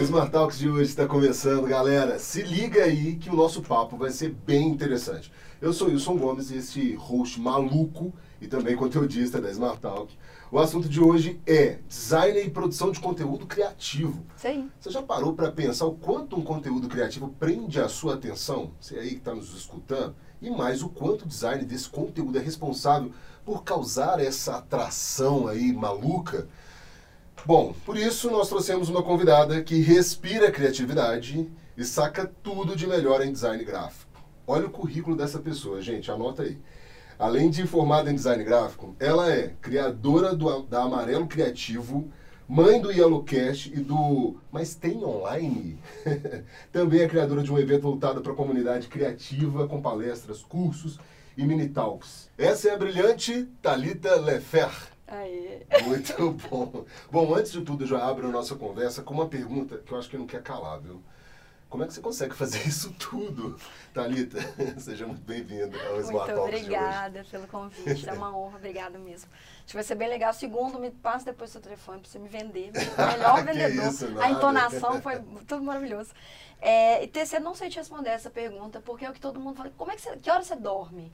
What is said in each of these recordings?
O Smart Talks de hoje está começando, galera. Se liga aí que o nosso papo vai ser bem interessante. Eu sou Wilson Gomes, esse host maluco e também conteudista da Smart Talk. O assunto de hoje é design e produção de conteúdo criativo. Sim. Você já parou para pensar o quanto um conteúdo criativo prende a sua atenção? Você aí que está nos escutando? E mais, o quanto o design desse conteúdo é responsável por causar essa atração aí maluca? Bom, por isso nós trouxemos uma convidada que respira criatividade e saca tudo de melhor em design gráfico. Olha o currículo dessa pessoa, gente, anota aí. Além de formada em design gráfico, ela é criadora do, da Amarelo Criativo, mãe do Yellowcast e do Mas Tem Online? Também é criadora de um evento voltado para a comunidade criativa, com palestras, cursos e mini talks. Essa é a brilhante Talita Lefer. Aí. Muito bom. Bom, antes de tudo, já abro a nossa conversa com uma pergunta que eu acho que não quer calar, viu? Como é que você consegue fazer isso tudo? Thalita, seja muito bem-vinda ao Smart Muito obrigada pelo convite, é uma honra, obrigada mesmo. Acho que vai ser bem legal. Segundo, me passa depois o seu telefone para você me vender. O melhor vendedor. isso, a entonação foi tudo maravilhoso. É, e terceiro, não sei te responder essa pergunta, porque é o que todo mundo fala. Como é que você, que hora você dorme?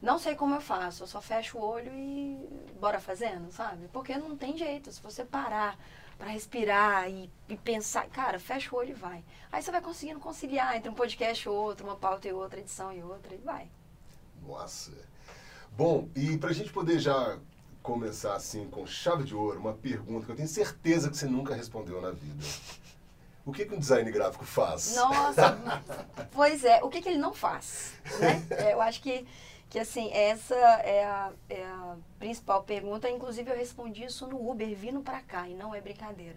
Não sei como eu faço, eu só fecho o olho e bora fazendo, sabe? Porque não tem jeito. Se você parar para respirar e, e, pensar, cara, fecha o olho e vai. Aí você vai conseguindo conciliar entre um podcast e outro, uma pauta e outra, edição e outra, e vai. Nossa. Bom, e para a gente poder já começar assim com chave de ouro, uma pergunta que eu tenho certeza que você nunca respondeu na vida. O que, que um design gráfico faz? Nossa, pois é, o que, que ele não faz? Né? É, eu acho que que assim, essa é a, é a, principal pergunta. Inclusive, eu respondi isso no Uber vindo para cá, e não é brincadeira.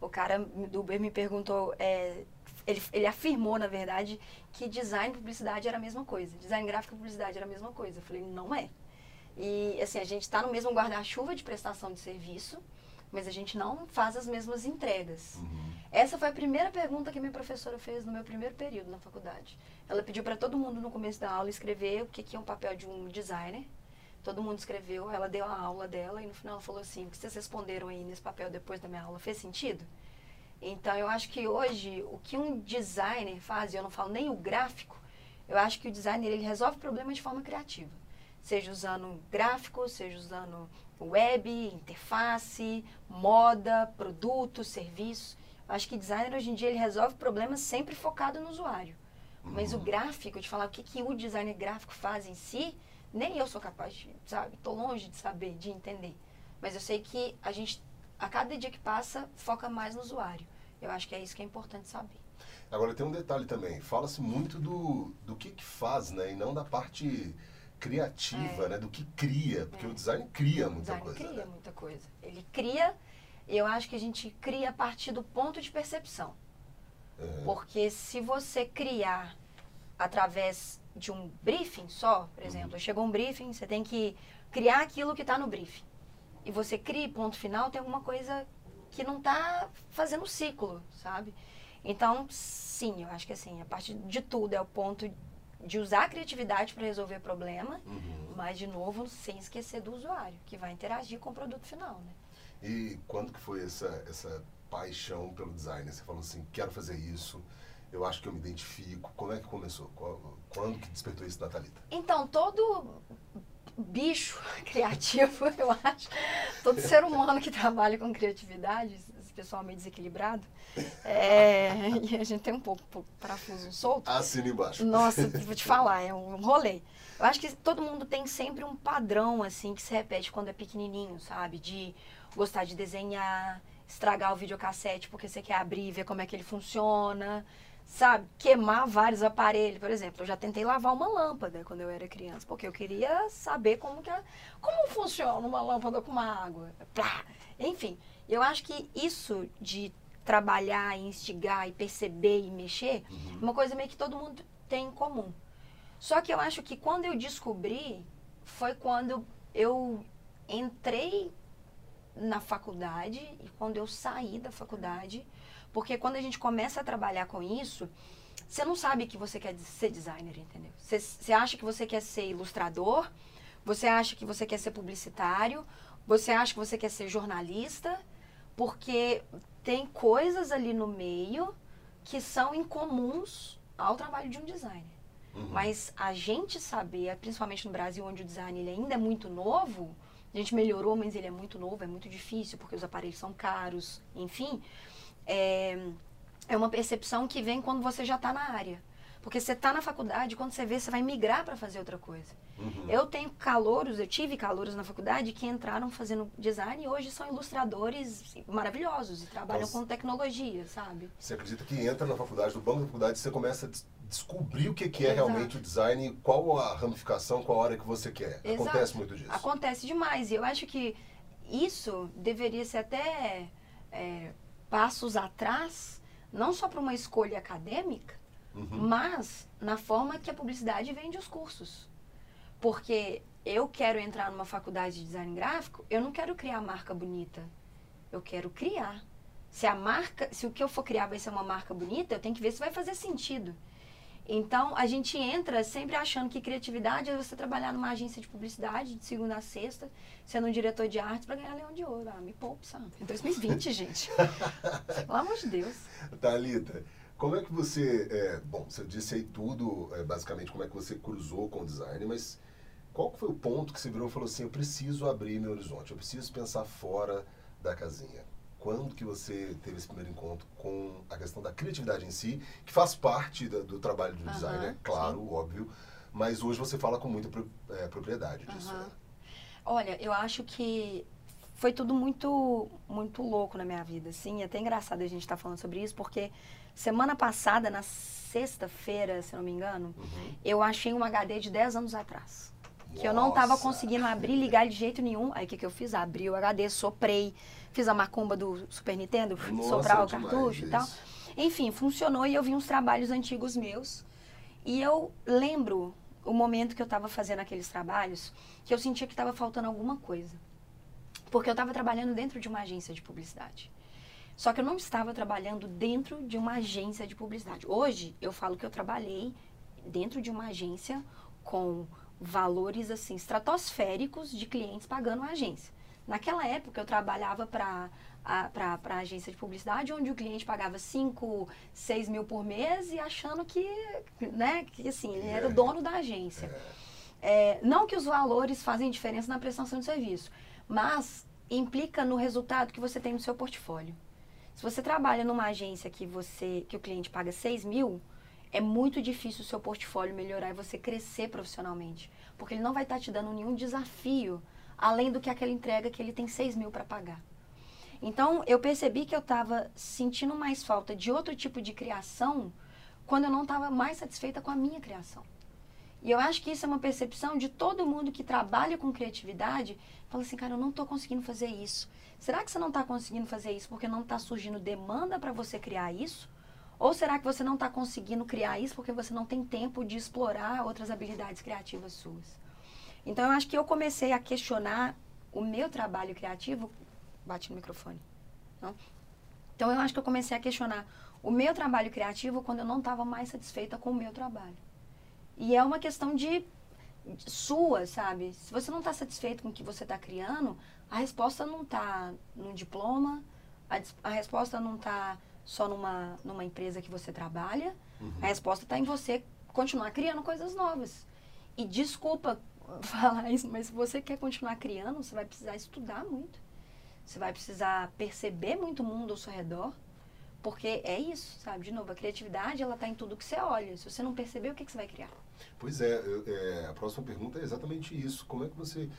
O cara do Uber me perguntou, é, ele, ele afirmou, na verdade, que design e publicidade era a mesma coisa. Design gráfico e publicidade era a mesma coisa. Eu falei, não é. E, assim, a gente está no mesmo guarda-chuva de prestação de serviço, mas a gente não faz as mesmas entregas. Uhum. Essa foi a primeira pergunta que minha professora fez no meu primeiro período na faculdade. Ela pediu para todo mundo no começo da aula escrever o que, que é um papel de um designer. Todo mundo escreveu, ela deu a aula dela e no final ela falou assim: o que vocês responderam aí nesse papel depois da minha aula fez sentido? Então eu acho que hoje o que um designer faz, e eu não falo nem o gráfico, eu acho que o designer ele resolve problemas de forma criativa. Seja usando gráfico, seja usando web, interface, moda, produto, serviço. Eu acho que designer hoje em dia ele resolve problemas sempre focado no usuário. Mas o Uhum. gráfico, de falar o que, que o designer gráfico faz em si, nem eu sou capaz de, sabe? Estou longe de saber, de entender. Mas eu sei que a gente, a cada dia que passa, foca mais no usuário. Eu acho que é isso que é importante saber. Agora tem um detalhe também. Fala-se muito do, do que, que faz, né? E não da parte criativa, É. né? Do que cria. Porque É. o design cria muita design coisa. cria né? muita coisa. Ele cria, eu acho que a gente cria a partir do ponto de percepção. É. Porque se você criar através de um briefing só, por exemplo, chegou um briefing, você tem que criar aquilo que está no briefing. E você cria ponto final, tem alguma coisa que não está fazendo ciclo, sabe? Então, sim, eu acho que assim, a partir de tudo é o ponto de usar a criatividade para resolver problema, Uhum. mas de novo, sem esquecer do usuário, que vai interagir com o produto final, né? E quando que foi essa, essa paixão pelo design? Você falou assim, quero fazer isso, eu acho que eu me identifico. Como é que começou? Quando que despertou isso na Thalita? Então, todo bicho criativo, eu acho, todo ser humano que trabalha com criatividade, esse pessoal meio desequilibrado, é, e a gente tem um pouco, pouco parafuso solto. Assina embaixo. Nossa, vou te falar, é um rolê. Eu acho que todo mundo tem sempre um padrão, assim, que se repete quando é pequenininho, sabe? De gostar de desenhar, estragar o videocassete porque você quer abrir e ver como é que ele funciona, sabe? Queimar vários aparelhos. Por exemplo, eu já tentei lavar uma lâmpada quando eu era criança, porque eu queria saber como que a- como funciona uma lâmpada com uma água. Plá! Enfim, eu acho que isso de trabalhar, instigar e perceber e mexer, Uhum. uma coisa meio que todo mundo tem em comum. Só que eu acho que quando eu descobri, foi quando eu entrei na faculdade e quando eu saí da faculdade, porque quando a gente começa a trabalhar com isso, você não sabe que você quer ser designer, entendeu? Você, você acha que você quer ser ilustrador, você acha que você quer ser publicitário, você acha que você quer ser jornalista, porque tem coisas ali no meio que são incomuns ao trabalho de um designer. Uhum. Mas a gente saber, principalmente no Brasil, onde o design ele ainda é muito novo, a gente melhorou, mas ele é muito novo, é muito difícil, porque os aparelhos são caros, enfim. É, é uma percepção que vem quando você já está na área. Porque você está na faculdade, quando você vê, você vai migrar para fazer outra coisa. Uhum. Eu tenho calouros, eu tive calouros na faculdade que entraram fazendo design e hoje são ilustradores maravilhosos e trabalham com tecnologia, sabe? Você acredita que entra na faculdade, no banco da faculdade, você começa a des- descobrir o que que é Exato. realmente o design, e qual a ramificação, qual a área que você quer. Exato. Acontece muito disso. Acontece demais. E eu acho que isso deveria ser até é, passos atrás, não só para uma escolha acadêmica, Uhum. mas na forma que a publicidade vende os cursos. Porque eu quero entrar numa faculdade de design gráfico, eu não quero criar marca bonita. Eu quero criar. Se a marca, se o que eu for criar vai ser uma marca bonita, eu tenho que ver se vai fazer sentido. Então, a gente entra sempre achando que criatividade é você trabalhar numa agência de publicidade de segunda a sexta, sendo um diretor de arte para ganhar leão de ouro. Ah, me poupe, sabe? Em 2020, gente. Pelo amor de Deus. Thalita, como é que você. é, bom, você disse aí tudo, é, basicamente, como é que você cruzou com o design, mas qual foi o ponto que você virou e falou assim: eu preciso abrir meu horizonte, eu preciso pensar fora da casinha? Quando que você teve esse primeiro encontro com a questão da criatividade em si, que faz parte da- do trabalho do Aham, designer, é claro, óbvio, mas hoje você fala com muita pro- é, propriedade disso. Né? Olha, eu acho que foi tudo muito muito louco na minha vida, assim. É até engraçado a gente estar falando sobre isso, porque semana passada, na sexta-feira, se não me engano, Uhum. eu achei um HD de 10 anos atrás. Que eu não estava Nossa. conseguindo abrir ligar de jeito nenhum. Aí o que, que eu fiz? Abri o HD, soprei, fiz a macumba do Super Nintendo, Nossa, soprar o cartucho e tal. isso. Enfim, funcionou e eu vi uns trabalhos antigos meus. E eu lembro o momento que eu estava fazendo aqueles trabalhos, que eu sentia que estava faltando alguma coisa. Porque eu estava trabalhando dentro de uma agência de publicidade. Só que eu não estava trabalhando dentro de uma agência de publicidade. Hoje, eu falo que eu trabalhei dentro de uma agência com valores assim estratosféricos de clientes pagando a agência. Naquela época, eu trabalhava para a pra agência de publicidade, onde o cliente pagava 5, 6 mil por mês e achando que, né, que assim, ele era o dono da agência. É, não que os valores fazem diferença na prestação de serviço, mas implica no resultado que você tem no seu portfólio. Se você trabalha numa agência que você que o cliente paga 6 mil, é muito difícil o seu portfólio melhorar e você crescer profissionalmente. Porque ele não vai estar te dando nenhum desafio além do que aquela entrega que ele tem 6 mil para pagar. Então, eu percebi que eu estava sentindo mais falta de outro tipo de criação quando eu não estava mais satisfeita com a minha criação. E eu acho que isso é uma percepção de todo mundo que trabalha com criatividade. Fala assim, cara, eu não estou conseguindo fazer isso. Será que você não está conseguindo fazer isso porque não está surgindo demanda para você criar isso? Ou será que você não está conseguindo criar isso porque você não tem tempo de explorar outras habilidades criativas suas? Então, eu acho que eu comecei a questionar o meu trabalho criativo. Bate no microfone. Não? Então, eu acho que eu comecei a questionar o meu trabalho criativo quando eu não estava mais satisfeita com o meu trabalho. E é uma questão de de sua, sabe? Se você não está satisfeito com o que você está criando, a resposta não está num diploma, a, a resposta não está só numa, numa empresa que você trabalha, Uhum. a resposta está em você continuar criando coisas novas. E desculpa falar isso, mas se você quer continuar criando, você vai precisar estudar muito. Você vai precisar perceber muito o mundo ao seu redor. Porque é isso, sabe? De novo, a criatividade, ela tá em tudo que você olha. Se você não perceber, o que, que você vai criar? Pois é, é, a próxima pergunta é exatamente isso. Como é que você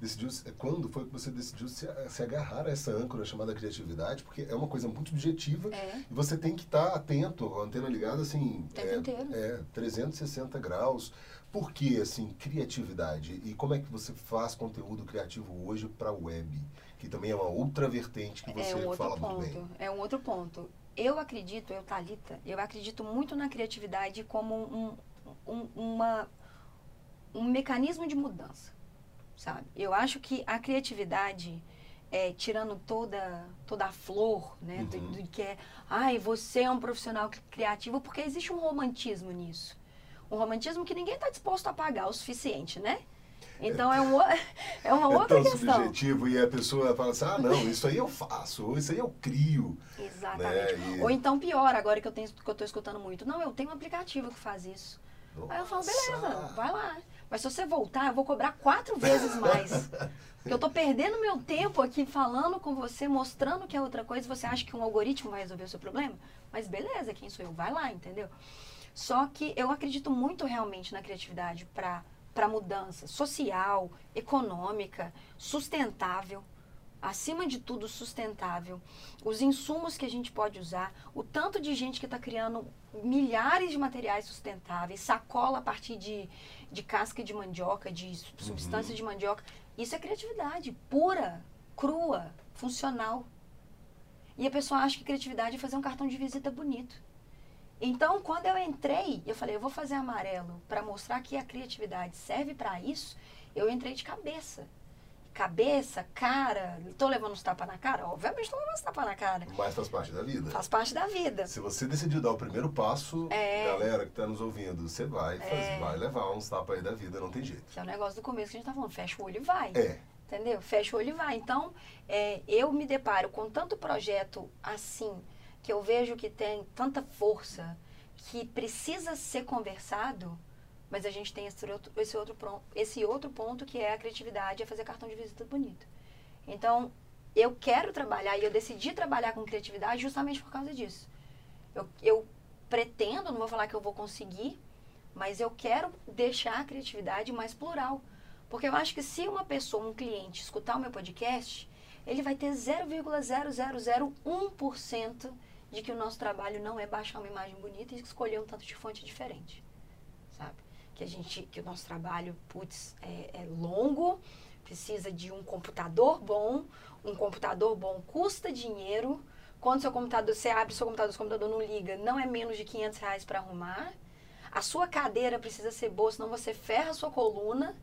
decidiu, quando foi que você decidiu se, se agarrar a essa âncora chamada criatividade? Porque é uma coisa muito objetiva É. e você tem que estar atento, com a antena ligada, assim, O tempo é, inteiro. é, 360 graus. Por que, assim, criatividade? E como é que você faz conteúdo criativo hoje para web? Que também é uma outra vertente que você é um outro fala muito bem. ponto. É um outro ponto. Eu acredito, eu, Thalita, eu acredito muito na criatividade como um, um, uma, um mecanismo de mudança, sabe? Eu acho que a criatividade, é, tirando toda, toda a flor, né? do- Uhum. Do, que é, ai, você é um profissional cri- criativo, porque existe um romantismo nisso. Um romantismo que ninguém está disposto a pagar o suficiente, né? Então é, um, é uma é outra tão questão. subjetivo e a pessoa fala assim, ah, não, isso aí eu faço, ou isso aí eu crio. Exatamente. Né? E- Ou então pior, agora que eu tenho que eu tô escutando muito. Não, eu tenho um aplicativo que faz isso. Aí eu falo, beleza, Nossa. vai lá. Mas se você voltar, eu vou cobrar quatro vezes mais. Porque eu tô perdendo meu tempo aqui falando com você, mostrando que é outra coisa. Você acha que um algoritmo vai resolver o seu problema? Mas beleza, quem sou eu? Vai lá, entendeu? Só que eu acredito muito realmente na criatividade para para mudança social, econômica, sustentável. Acima de tudo, sustentável. Os insumos que a gente pode usar, o tanto de gente que está criando milhares de materiais sustentáveis, sacola a partir de, de casca de mandioca, de su- substância de mandioca. Isso é criatividade pura, crua, funcional. E a pessoa acha que criatividade é fazer um cartão de visita bonito. Então, quando eu entrei, eu falei, eu vou fazer amarelo para mostrar que a criatividade serve para isso. Eu entrei de cabeça. Cabeça, cara, tô levando uns tapas na cara? Obviamente tô levando uns tapas na cara. Mas faz parte da vida. Faz parte da vida. Se você decidiu dar o primeiro passo, É. galera que está nos ouvindo, você vai, fazer, vai levar uns tapas aí da vida, não tem jeito. Que é o negócio do começo que a gente tá falando, fecha o olho e vai. É. Entendeu? Fecha o olho e vai. Então, é, eu me deparo com tanto projeto assim, que eu vejo que tem tanta força, que precisa ser conversado, mas a gente tem esse outro, esse outro, esse outro ponto que é a criatividade, é fazer cartão de visita bonito. Então, eu quero trabalhar e eu decidi trabalhar com criatividade justamente por causa disso. Eu, eu pretendo, não vou falar que eu vou conseguir, mas eu quero deixar a criatividade mais plural. Porque eu acho que se uma pessoa, um cliente, escutar o meu podcast, ele vai ter 0,0001% de que o nosso trabalho não é baixar uma imagem bonita e escolher um tanto de fonte diferente. Sabe? Que a gente, que o nosso trabalho, putz, é, é longo, precisa de um computador bom, um computador bom custa dinheiro. Quando seu computador, você abre seu computador, seu computador não liga, não é menos de 500 reais para arrumar. A sua cadeira precisa ser boa, senão você ferra a sua coluna.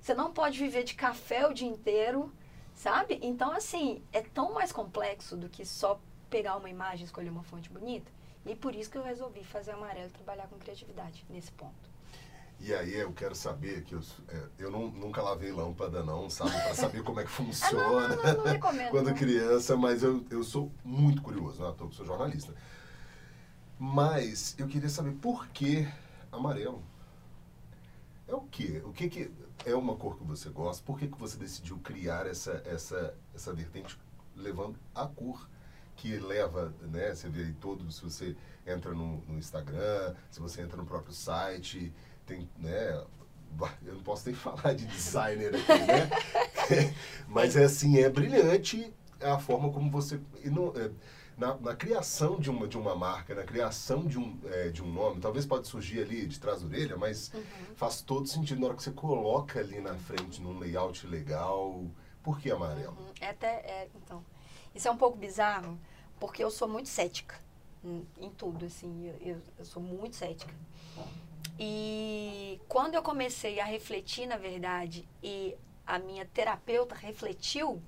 Você não pode viver de café o dia inteiro, sabe? Então, assim, é tão mais complexo do que só pegar uma imagem e escolher uma fonte bonita. E por isso que eu resolvi fazer amarelo e trabalhar com criatividade nesse ponto. E aí eu quero saber que eu, é, eu não- nunca lavei lâmpada não, sabe? Para saber como é que funciona. não, não recomendo, Quando não. criança, mas eu, eu sou muito curioso, não é à toa que sou jornalista. Mas eu queria saber por que amarelo? É o quê? O que que é uma cor que você gosta? Por que, que você decidiu criar essa, essa, essa vertente levando a cor que leva, né? Você vê aí todo, se você entra no, no Instagram, se você entra no próprio site, tem, né? Eu não posso nem falar de designer aqui, né? Mas é assim, é brilhante a forma como você. não- é, na, na criação de uma, de uma marca, na criação de um, é, de um nome, talvez pode surgir ali de trás da orelha, mas faz todo sentido na hora que você coloca ali na frente, num layout legal. Por que amarelo? Uhum. É até, é, então, isso é um pouco bizarro, porque eu sou muito cética em, em tudo, assim, eu, eu- eu sou muito cética. E quando eu comecei a refletir, na verdade, e a minha terapeuta refletiu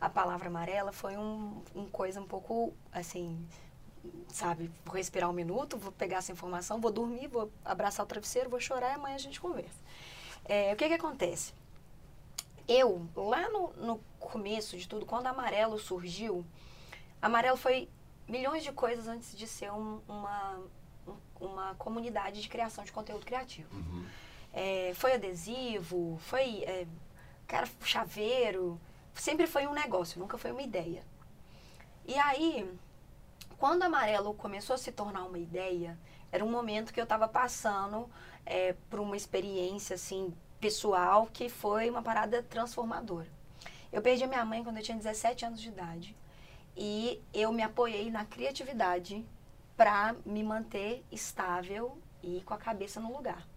a palavra amarela, foi um, um coisa um pouco, assim, sabe, vou respirar um minuto, vou pegar essa informação, vou dormir, vou abraçar o travesseiro, vou chorar e amanhã a gente conversa. É, o que que acontece? eu, lá no, no começo de tudo, quando Amarelo surgiu, Amarelo foi milhões de coisas antes de ser um- uma, um- uma comunidade de criação de conteúdo criativo. Uhum. É, foi adesivo, foi, é, cara, chaveiro, sempre foi um negócio, nunca foi uma ideia. E aí, quando Amarelo começou a se tornar uma ideia, era um momento que eu estava passando é, por uma experiência, assim, pessoal, que foi uma parada transformadora. Eu perdi a minha mãe quando eu tinha 17 anos de idade. E eu me apoiei na criatividade para me manter estável e com a cabeça no lugar.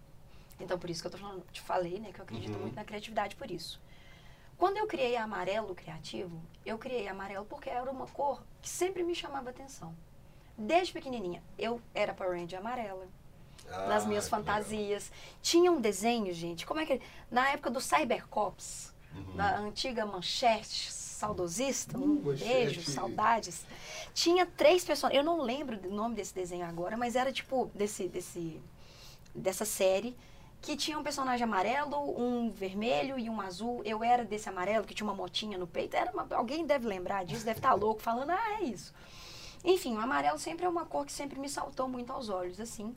Então, por isso que eu tô falando, te falei, né, que eu acredito Uhum. muito na criatividade por isso. Quando eu criei amarelo criativo, eu criei amarelo porque era uma cor que sempre me chamava atenção. Desde pequenininha, eu era Power Ranger amarela, nas Ah, minhas que legal. fantasias. Tinha um desenho, gente, como é que... Na época do Cybercops, Uhum. da antiga Manchete, saudosista, um Uh, beijo, saudades. Tinha três personagens, eu não lembro o nome desse desenho agora, mas era tipo desse, desse, dessa série que tinha um personagem amarelo, um vermelho e um azul. Eu era desse amarelo que tinha uma motinha no peito. Era uma, alguém deve lembrar disso, deve estar tá louco falando, ah, é isso. Enfim, o amarelo sempre é uma cor que sempre me saltou muito aos olhos, assim.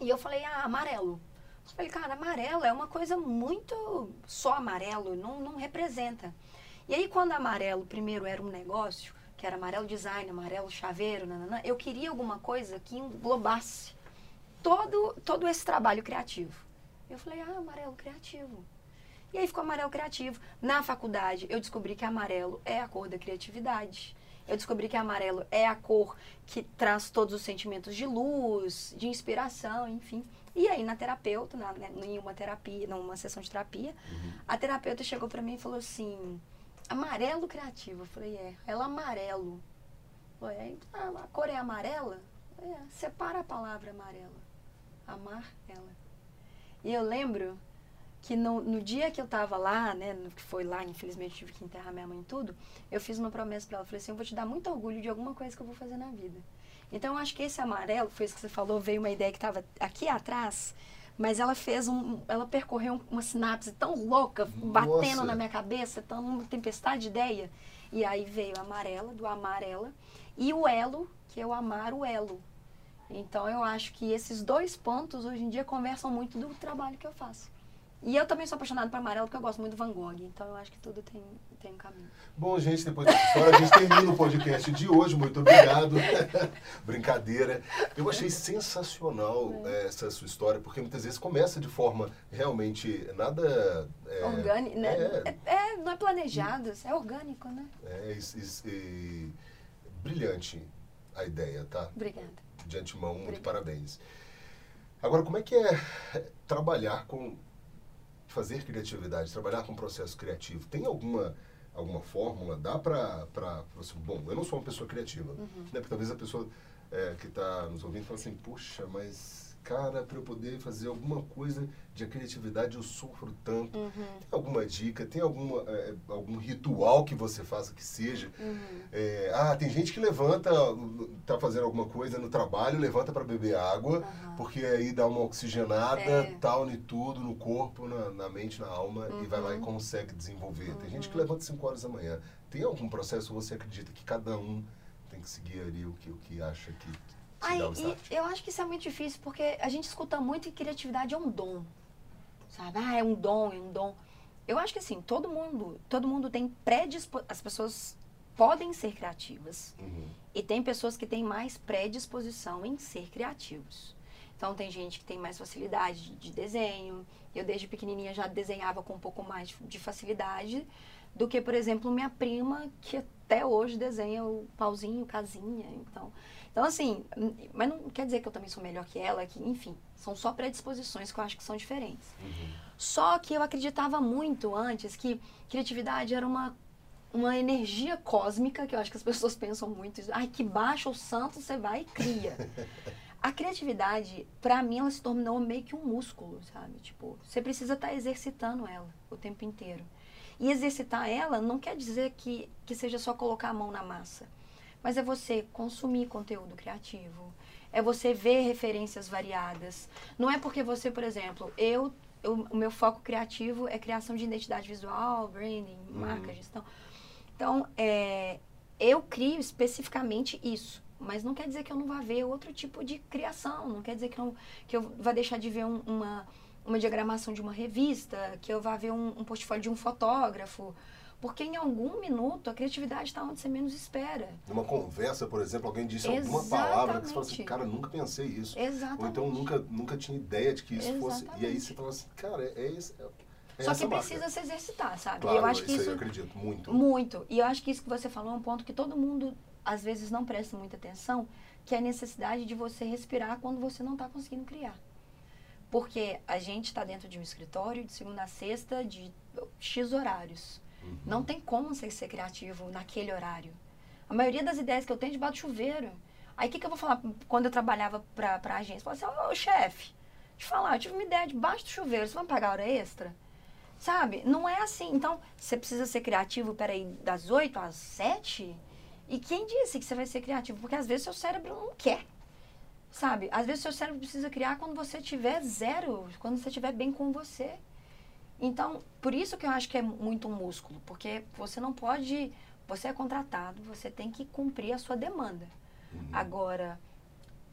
E eu falei, ah, amarelo. Eu falei, cara, amarelo é uma coisa muito só amarelo, não, não representa. E aí, quando amarelo primeiro era um negócio, que era amarelo design, amarelo chaveiro, nananã, eu queria alguma coisa que englobasse todo, todo esse trabalho criativo. Eu falei, ah, amarelo criativo. E aí ficou amarelo criativo. Na faculdade, eu descobri que amarelo é a cor da criatividade. Eu descobri que amarelo é a cor que traz todos os sentimentos de luz, de inspiração, enfim. E aí, na terapeuta, na, né, em uma terapia, numa sessão de terapia, uhum. a terapeuta chegou para mim e falou assim: amarelo criativo. Eu falei: é, ela amarelo. Falei, ah, a cor é amarela? É, separa a palavra amarela. Amar ela. E eu lembro que no, no dia que eu tava lá, né, no, que foi lá, infelizmente tive que enterrar minha mãe e tudo, eu fiz uma promessa para ela, falei assim, eu vou te dar muito orgulho de alguma coisa que eu vou fazer na vida. Então eu acho que esse amarelo, foi isso que você falou, veio uma ideia que estava aqui atrás, mas ela fez um, ela percorreu uma sinapse tão louca, batendo na minha cabeça, tão uma tempestade de ideia. E aí veio a amarela, do amarela, e o elo, que é o amar o elo. Então eu acho que esses dois pontos hoje em dia conversam muito do trabalho que eu faço. E eu também sou apaixonada por amarelo porque eu gosto muito do Van Gogh. Então eu acho que tudo tem, tem um caminho. Bom, gente, depois dessa história, a gente termina o podcast de hoje. Muito obrigado. Brincadeira. Eu achei sensacional é. essa sua história, porque muitas vezes começa de forma realmente nada. É, orgânico, né? É, é, é, não é planejado, é orgânico, né? É, e, e, brilhante a ideia, tá? Obrigada. De antemão, muito Obrigada. parabéns. Agora, como é que é trabalhar com fazer criatividade, trabalhar com processo criativo, tem alguma alguma fórmula? Dá para você, bom, eu não sou uma pessoa criativa, uhum. né? Porque talvez a pessoa é, que está nos ouvindo fale assim, puxa, mas cara, para eu poder fazer alguma coisa de criatividade, eu sofro tanto. Uhum. Tem alguma dica? Tem alguma, é, algum ritual que você faça que seja? Uhum. É, ah, tem gente que levanta, tá fazendo alguma coisa no trabalho, levanta para beber água, uhum. porque aí dá uma oxigenada, é. tal, em tudo, no corpo, na, na mente, na alma, e vai lá e uhum. consegue desenvolver. Tem gente que uhum. levanta 5 horas da manhã. Tem algum processo você acredita que cada um tem que seguir ali o que, o que acha que Ai, eu acho que isso é muito difícil, porque a gente escuta muito que criatividade é um dom. Sabe? Ah, é um dom, é um dom. Eu acho que assim, todo mundo, todo mundo tem predisposição. As pessoas podem ser criativas. Uhum. E tem pessoas que têm mais predisposição em ser criativos. Então tem gente que tem mais facilidade de desenho. Eu desde pequenininha já desenhava com um pouco mais de facilidade do que, por exemplo, minha prima que até hoje desenha o pauzinho, casinha. Então, então, assim, mas não quer dizer que eu também sou melhor que ela, que, enfim, são só predisposições que eu acho que são diferentes. Uhum. Só que eu acreditava muito antes que criatividade era uma, uma energia cósmica, que eu acho que as pessoas pensam muito, ai, que baixa o santo, você vai e cria. A criatividade, para mim, ela se tornou meio que um músculo, sabe? Tipo, você precisa estar tá exercitando ela o tempo inteiro. E exercitar ela não quer dizer que, que seja só colocar a mão na massa mas é você consumir conteúdo criativo, é você ver referências variadas. Não é porque você, por exemplo, eu, eu o meu foco criativo é criação de identidade visual, branding, uhum. marca, gestão. Então, é, eu crio especificamente isso. Mas não quer dizer que eu não vá ver outro tipo de criação, não quer dizer que eu, que eu vá deixar de ver um, uma, uma diagramação de uma revista, que eu vá ver um, um portfólio de um fotógrafo, porque em algum minuto a criatividade está onde você menos espera. Numa conversa, por exemplo, alguém disse Exatamente. alguma palavra que você fala assim, cara, nunca pensei isso. Exatamente. Ou então nunca, nunca tinha ideia de que isso Exatamente. fosse. E aí você fala assim, cara, é, é isso. É Só que precisa marca. se exercitar, sabe? Claro, eu acho que isso, isso eu acredito muito. Muito. E eu acho que isso que você falou é um ponto que todo mundo às vezes não presta muita atenção, que é a necessidade de você respirar quando você não está conseguindo criar. Porque a gente está dentro de um escritório de segunda a sexta de X horários. Não tem como você ser criativo naquele horário. A maioria das ideias que eu tenho é debaixo do chuveiro. Aí o que, que eu vou falar quando eu trabalhava para a agência? Eu falava assim, ô chefe, te falar, eu tive uma ideia debaixo do chuveiro, você vai me pagar hora extra? Sabe? Não é assim. Então, você precisa ser criativo, peraí, das 8 às 7? E quem disse que você vai ser criativo? Porque às vezes seu cérebro não quer. Sabe? Às vezes seu cérebro precisa criar quando você tiver zero, quando você estiver bem com você. Então, por isso que eu acho que é muito um músculo, porque você não pode, você é contratado, você tem que cumprir a sua demanda. Uhum. Agora,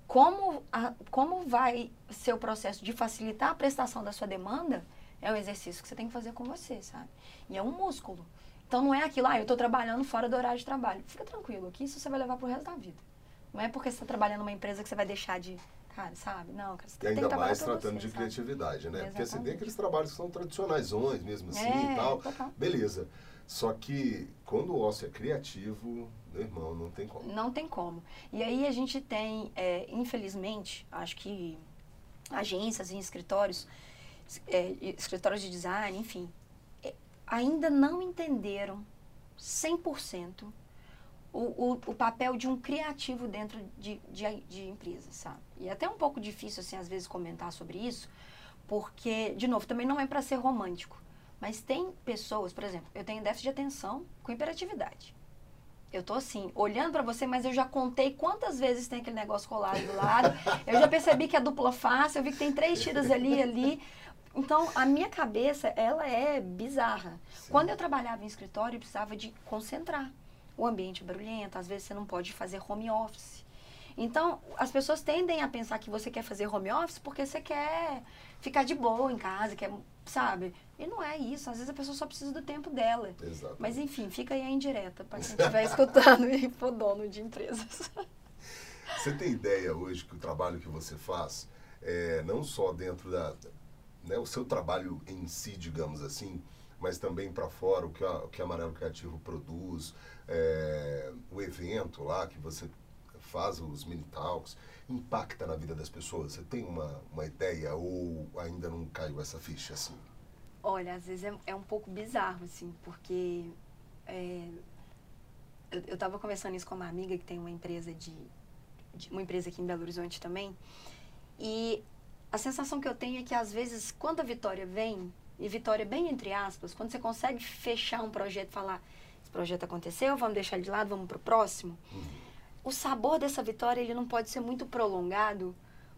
como, a, como vai ser o processo de facilitar a prestação da sua demanda, é um exercício que você tem que fazer com você, sabe? E é um músculo. Então não é aquilo, ah, eu estou trabalhando fora do horário de trabalho. Fica tranquilo, que isso você vai levar pro resto da vida. Não é porque você está trabalhando numa empresa que você vai deixar de Cara, sabe? Não, cara, você e ainda mais tratando você, de sabe? criatividade, né? Exatamente. Porque assim, tem aqueles trabalhos que são tradicionais, mesmo assim é, e tal. Total. Beleza. Só que quando o ócio é criativo, meu irmão, não tem como. Não tem como. E aí a gente tem, é, infelizmente, acho que agências e escritórios, é, escritórios de design, enfim, é, ainda não entenderam 100% o, o, o, papel de um criativo dentro de, de, de empresas, sabe? E é até um pouco difícil, assim, às vezes comentar sobre isso, porque, de novo, também não é para ser romântico. Mas tem pessoas, por exemplo, eu tenho déficit de atenção com hiperatividade. Eu tô assim, olhando para você, mas eu já contei quantas vezes tem aquele negócio colado do lado. Eu já percebi que é dupla face, eu vi que tem três tiras ali ali. Então, a minha cabeça, ela é bizarra. Sim. Quando eu trabalhava em escritório, eu precisava de concentrar o ambiente é barulhento, às vezes você não pode fazer home office. Então, as pessoas tendem a pensar que você quer fazer home office porque você quer ficar de boa em casa, quer, sabe? E não é isso. Às vezes a pessoa só precisa do tempo dela. Exato. Mas enfim, fica aí a indireta para quem estiver escutando e for dono de empresas. Você tem ideia hoje que o trabalho que você faz, é, não só dentro da. Né, o seu trabalho em si, digamos assim, mas também para fora, o que, a, o que a Amarelo Criativo produz, é, o evento lá que você faz, os mini talks, impacta na vida das pessoas? Você tem uma, uma ideia ou ainda não caiu essa ficha assim? Olha, às vezes é, é um pouco bizarro, assim, porque é, eu estava conversando isso com uma amiga que tem uma empresa de, de, uma empresa aqui em Belo Horizonte também, e a sensação que eu tenho é que às vezes quando a vitória vem, e vitória bem entre aspas, quando você consegue fechar um projeto falar, projeto aconteceu, vamos deixar ele de lado, vamos para o próximo. Uhum. O sabor dessa vitória, ele não pode ser muito prolongado,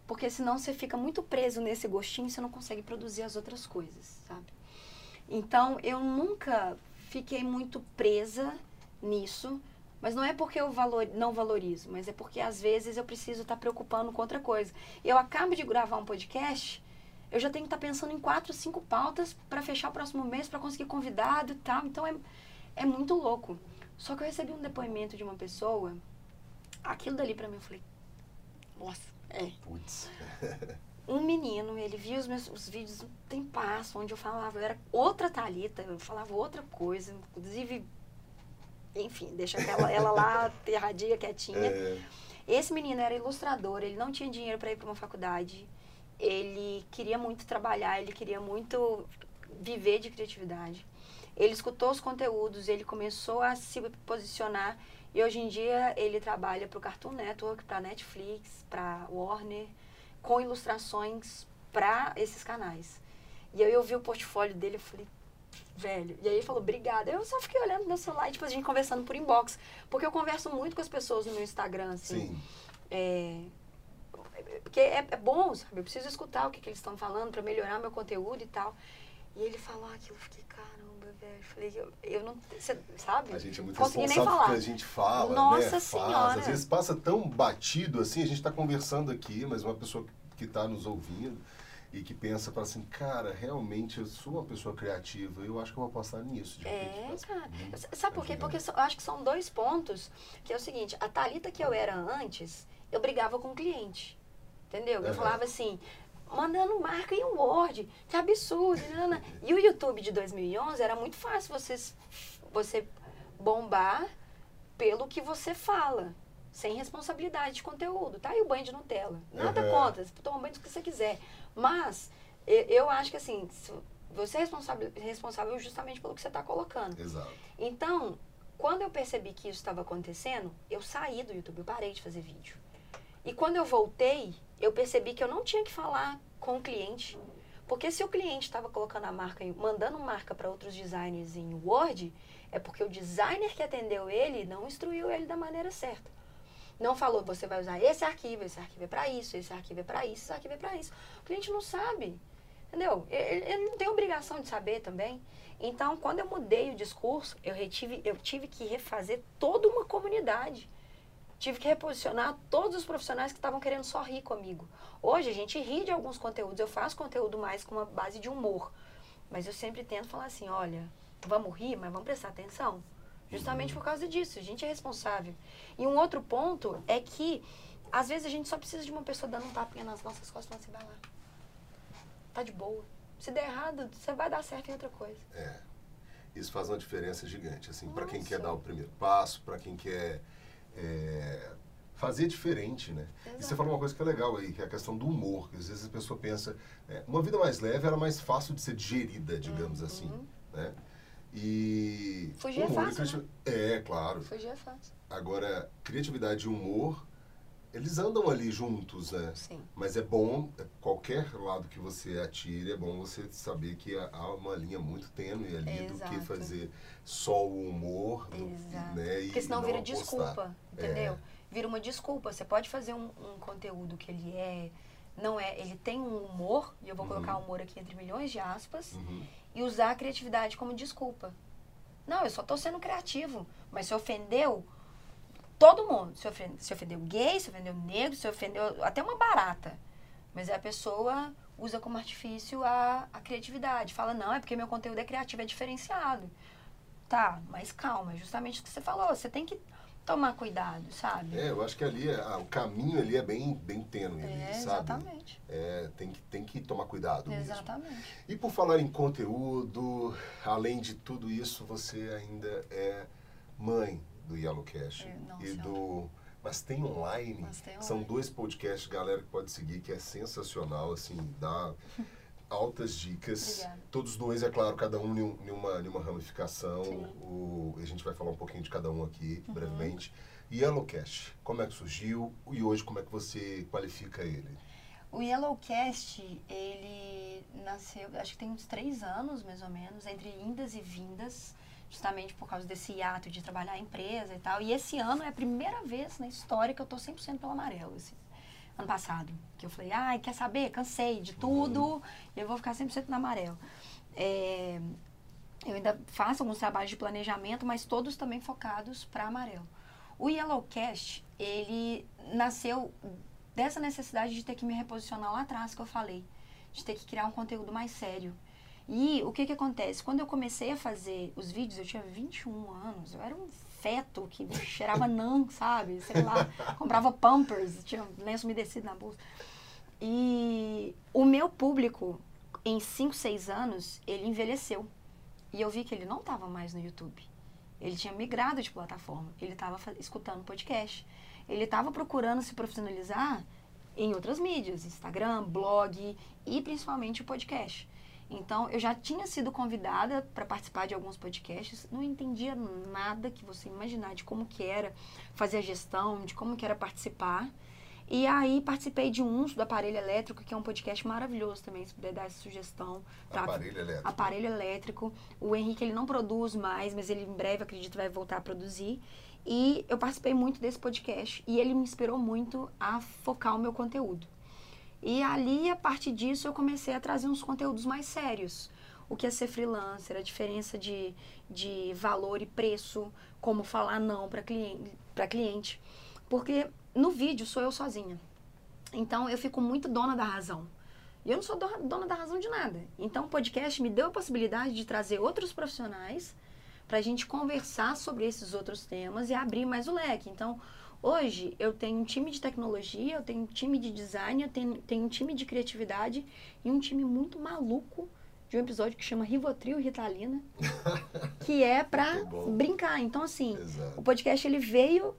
porque senão você fica muito preso nesse gostinho e você não consegue produzir as outras coisas, sabe? Então, eu nunca fiquei muito presa nisso, mas não é porque eu valor, não valorizo, mas é porque às vezes eu preciso estar preocupando com outra coisa. Eu acabo de gravar um podcast eu já tenho que estar tá pensando em quatro, cinco pautas para fechar o próximo mês, para conseguir convidado e tal. Então é, é muito louco. Só que eu recebi um depoimento de uma pessoa, aquilo dali para mim, eu falei, nossa, é. Putz. um menino, ele viu os meus os vídeos tem passo, onde eu falava, eu era outra Thalita, eu falava outra coisa, inclusive, enfim, deixa ela, ela lá aterradinha, quietinha. É. Esse menino era ilustrador, ele não tinha dinheiro para ir para uma faculdade ele queria muito trabalhar, ele queria muito viver de criatividade. Ele escutou os conteúdos, ele começou a se posicionar e hoje em dia ele trabalha para o Cartoon Network, para Netflix, para Warner, com ilustrações para esses canais. E aí eu vi o portfólio dele e falei, velho. E aí ele falou, obrigada. Eu só fiquei olhando no meu celular e tipo, a gente conversando por inbox. Porque eu converso muito com as pessoas no meu Instagram, assim. Sim. É, porque é, é bom, sabe? Eu preciso escutar o que, que eles estão falando para melhorar meu conteúdo e tal. E ele falou aquilo, eu fiquei, caramba, velho. Falei, eu, eu não. Cê, sabe? A gente é muito Consegui responsável que a gente fala, Nossa né? Senhora. Faz. Às vezes passa tão batido assim, a gente está conversando aqui, mas uma pessoa que está nos ouvindo e que pensa para assim, cara, realmente eu sou uma pessoa criativa, eu acho que eu vou apostar nisso. De é, cara. Sabe por quê? Porque eu acho que são dois pontos, que é o seguinte, a Thalita que eu era antes, eu brigava com o cliente. Entendeu? Eu falava assim, mandando marca em Word, que absurdo. Não, não. E o YouTube de 2011 era muito fácil você, você bombar pelo que você fala, sem responsabilidade de conteúdo. Tá aí o banho de Nutella. Nada uhum. contra, você toma banho do que você quiser. Mas eu acho que assim, você é responsável, responsável justamente pelo que você está colocando. Exato. Então, quando eu percebi que isso estava acontecendo, eu saí do YouTube, eu parei de fazer vídeo. E quando eu voltei, eu percebi que eu não tinha que falar com o cliente. Porque se o cliente estava colocando a marca, mandando marca para outros designers em Word, é porque o designer que atendeu ele não instruiu ele da maneira certa. Não falou, você vai usar esse arquivo, esse arquivo é para isso, esse arquivo é para isso, esse arquivo é para isso. O cliente não sabe. Entendeu? Ele, ele, não tem obrigação de saber também. Então, quando eu mudei o discurso, eu, retive, eu tive que refazer toda uma comunidade. Tive que reposicionar todos os profissionais que estavam querendo só rir comigo. Hoje a gente ri de alguns conteúdos, eu faço conteúdo mais com uma base de humor. Mas eu sempre tento falar assim, olha, vamos rir, mas vamos prestar atenção. Justamente por causa disso, a gente é responsável. E um outro ponto é que, às vezes, a gente só precisa de uma pessoa dando um tapinha nas nossas costas e falando assim, vai lá. Tá de boa. Se der errado, você vai dar certo em outra coisa. É. Isso faz uma diferença gigante, assim, para quem quer dar o primeiro passo, para quem quer é, fazer diferente, né? Exato. E você falou uma coisa que é legal aí, que é a questão do humor. Que às vezes a pessoa pensa, é, uma vida mais leve era mais fácil de ser digerida, digamos uhum. assim, né? E fugir é fácil, né? É, claro. Fugir é fácil. Agora, criatividade e humor, eles andam ali juntos, né? Sim. Mas é bom, é, qualquer lado que você atire, é bom você saber que há uma linha muito tênue ali Exato. do que fazer só o humor, do, né? Porque senão vira apostar. desculpa, entendeu? É. Vira uma desculpa. Você pode fazer um, um, conteúdo que ele é não é, ele tem um humor, e eu vou uhum. colocar humor aqui entre milhões de aspas, uhum. e usar a criatividade como desculpa. Não, eu só estou sendo criativo, mas se ofendeu todo mundo. Se ofendeu, se ofendeu gay, se ofendeu negro, se ofendeu até uma barata. Mas a pessoa usa como artifício a, a criatividade. Fala, não, é porque meu conteúdo é criativo, é diferenciado. Tá, mas calma, é justamente o que você falou. Você tem que tomar cuidado, sabe? É, eu acho que ali o caminho ali é bem, bem tênue, é, sabe? Exatamente. É, tem que, tem que tomar cuidado exatamente. mesmo. E por falar em conteúdo, além de tudo isso, você ainda é mãe do Yellow Cash é, e do mas tem online. Mas tem online. São dois podcasts, galera, que pode seguir, que é sensacional, assim, dá altas dicas. Obrigada. Todos dois, é claro, cada um em uma, em uma ramificação. O, a gente vai falar um pouquinho de cada um aqui, uhum. brevemente. E Yellowcast, como é que surgiu e hoje como é que você qualifica ele? O Yellowcast, ele nasceu, acho que tem uns três anos, mais ou menos, entre indas e vindas, justamente por causa desse hiato de trabalhar a empresa e tal. E esse ano é a primeira vez na história que eu tô 100% pelo amarelo, assim ano passado. Que eu falei, ai, quer saber? Cansei de tudo uhum. e eu vou ficar 100% no amarelo. É, eu ainda faço alguns trabalhos de planejamento, mas todos também focados para amarelo. O Yellowcast, ele nasceu dessa necessidade de ter que me reposicionar lá atrás, que eu falei. De ter que criar um conteúdo mais sério. E o que que acontece? Quando eu comecei a fazer os vídeos, eu tinha 21 anos, eu era um feto que cheirava não, sabe? Sei lá, comprava Pampers, tinha lenço umedecido na bolsa. E o meu público, em 5, 6 anos, ele envelheceu. E eu vi que ele não estava mais no YouTube. Ele tinha migrado de plataforma. Ele estava escutando podcast. Ele estava procurando se profissionalizar em outras mídias, Instagram, blog e principalmente o podcast. Então, eu já tinha sido convidada para participar de alguns podcasts, não entendia nada que você imaginar de como que era fazer a gestão, de como que era participar. E aí participei de um do Aparelho Elétrico, que é um podcast maravilhoso também, se puder dar essa sugestão. Tá? Aparelho Elétrico. Aparelho Elétrico. O Henrique, ele não produz mais, mas ele em breve, acredito, vai voltar a produzir. E eu participei muito desse podcast e ele me inspirou muito a focar o meu conteúdo. E ali, a partir disso, eu comecei a trazer uns conteúdos mais sérios. O que é ser freelancer, a diferença de, de valor e preço, como falar não para cliente, cliente. Porque no vídeo sou eu sozinha. Então eu fico muito dona da razão. E eu não sou dona da razão de nada. Então o podcast me deu a possibilidade de trazer outros profissionais para a gente conversar sobre esses outros temas e abrir mais o leque. Então, Hoje eu tenho um time de tecnologia, eu tenho um time de design, eu tenho, tenho um time de criatividade e um time muito maluco de um episódio que chama Rivotril Ritalina, que é para brincar. Então assim, Exato. o podcast ele veio,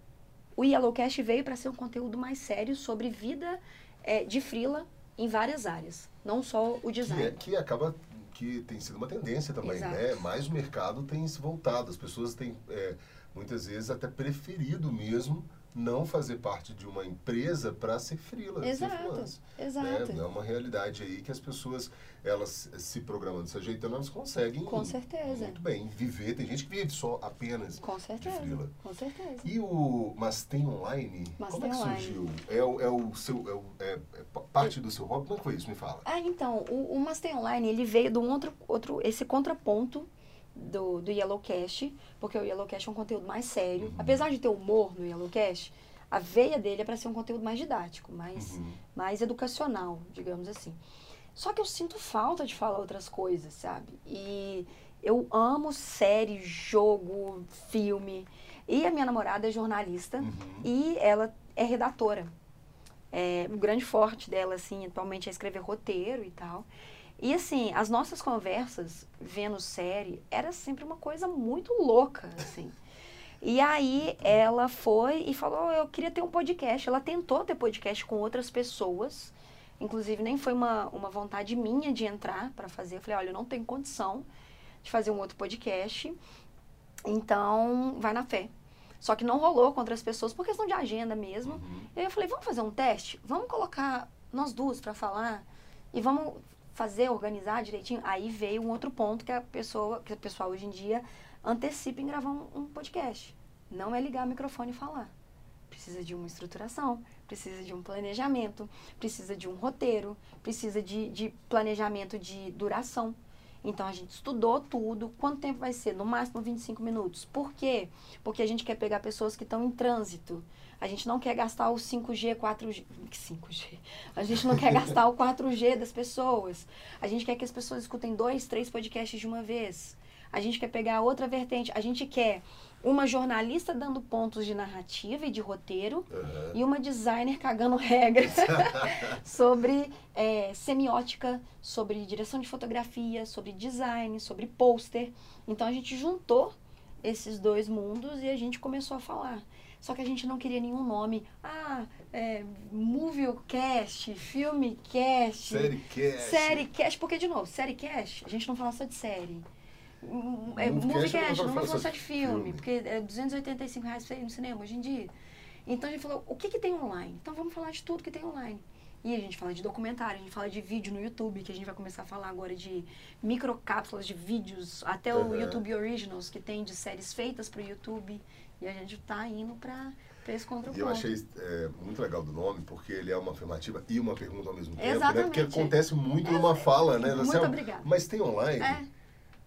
o Yellowcast veio para ser um conteúdo mais sério sobre vida é, de frila em várias áreas, não só o design. Que, é, que acaba que tem sido uma tendência também, Exato. né? Mais o mercado tem se voltado, as pessoas têm é, muitas vezes até preferido mesmo não fazer parte de uma empresa para ser freelancer. Exato, freelance, exato. né? É uma realidade aí que as pessoas, elas se programando, se ajeitando, elas conseguem Com certeza. muito bem viver. Tem gente que vive só apenas Com certeza. freela. Com certeza. E o Mas Tem Online, Mas como Tem é que Online. surgiu? É, o- é o seu, é, é- é pa- parte do seu hobby? Como é que foi isso? Me fala. Ah, então, o, o Master Online, ele veio de um outro, outro esse contraponto do, do Yellowcast, porque o Yellowcast é um conteúdo mais sério. Uhum. Apesar de ter humor no Yellowcast, a veia dele é para ser um conteúdo mais didático, mais, Uhum. mais educacional, digamos assim. Só que eu sinto falta de falar outras coisas, sabe? E eu amo série, jogo, filme. E a minha namorada é jornalista Uhum. e ela é redatora. É, o grande forte dela, assim, atualmente é escrever roteiro e tal. E assim, as nossas conversas vendo série era sempre uma coisa muito louca, assim. E aí ela foi e falou, eu queria ter um podcast. Ela tentou ter podcast com outras pessoas. Inclusive, nem foi uma, uma vontade minha de entrar para fazer. Eu falei, olha, eu não tenho condição de fazer um outro podcast. Então, vai na fé. Só que não rolou com outras pessoas por questão de agenda mesmo. Uhum. E aí eu falei, vamos fazer um teste? Vamos colocar nós duas para falar e vamos fazer, organizar direitinho. Aí veio um outro ponto que a pessoa, que o pessoal hoje em dia antecipa em gravar um, um podcast. Não é ligar o microfone e falar. Precisa de uma estruturação, precisa de um planejamento, precisa de um roteiro, precisa de, de planejamento de duração. Então a gente estudou tudo. Quanto tempo vai ser? No máximo 25 minutos. Por quê? Porque a gente quer pegar pessoas que estão em trânsito. A gente não quer gastar o 5G, 4G. 5G. A gente não quer gastar o 4G das pessoas. A gente quer que as pessoas escutem dois, três podcasts de uma vez. A gente quer pegar outra vertente. A gente quer uma jornalista dando pontos de narrativa e de roteiro Aham. e uma designer cagando regras sobre é, semiótica, sobre direção de fotografia, sobre design, sobre pôster. Então a gente juntou esses dois mundos e a gente começou a falar. Só que a gente não queria nenhum nome. Ah, é, Moviecast, Filmecast, Série Cast. Sériecast. Porque, de novo, Sériecast, a gente não fala só de série. Hum, É, Moviecast não vai falar falar só de filme, porque é 285 reais no cinema hoje em dia. Então a gente falou, o que, que tem online? Então vamos falar de tudo que tem online. E a gente fala de documentário, a gente fala de vídeo no YouTube, que a gente vai começar a falar agora de microcápsulas de vídeos, até o Uhum. YouTube Originals, que tem de séries feitas pro YouTube. E a gente tá indo pra esse E contraponto. eu achei é, muito legal do nome, porque ele é uma afirmativa e uma pergunta ao mesmo tempo, né? Exatamente. Porque acontece muito numa fala, né? Muito Assim, ah, obrigada. Mas tem online? É.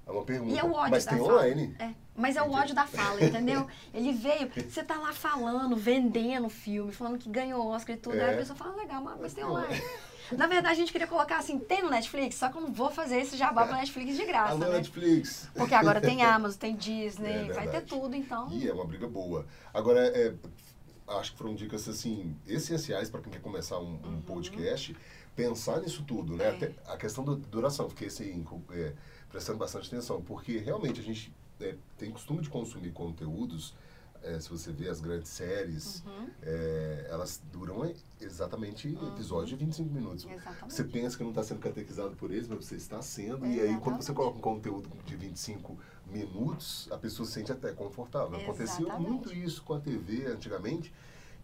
É uma pergunta. E é o ódio mas da tem fala. online? É, mas é o ódio da fala, entendeu? Ele veio, você tá lá falando, vendendo filme, falando que ganhou Oscar e tudo, É. aí a pessoa fala, legal, mas, mas tem online. Na verdade, a gente queria colocar assim, tem no Netflix, só que eu não vou fazer esse jabá pro Netflix de graça, Alô, né? Netflix. Porque agora tem Amazon, tem Disney, É vai ter tudo, então. E é uma briga boa. Agora, é, acho que foram dicas assim, essenciais para quem quer começar um, um podcast, pensar nisso tudo, né? É. A questão da duração, fiquei assim, é, prestando bastante atenção, porque realmente a gente é, tem costume de consumir conteúdos. É, se você vê as grandes séries, Uhum, é, elas duram exatamente episódios de 25 minutos. exatamente. Você pensa que não está sendo catequizado por eles, mas você está sendo. E aí, quando você coloca um conteúdo de 25 minutos, a pessoa se sente até confortável. Exatamente. muito isso com a TV antigamente,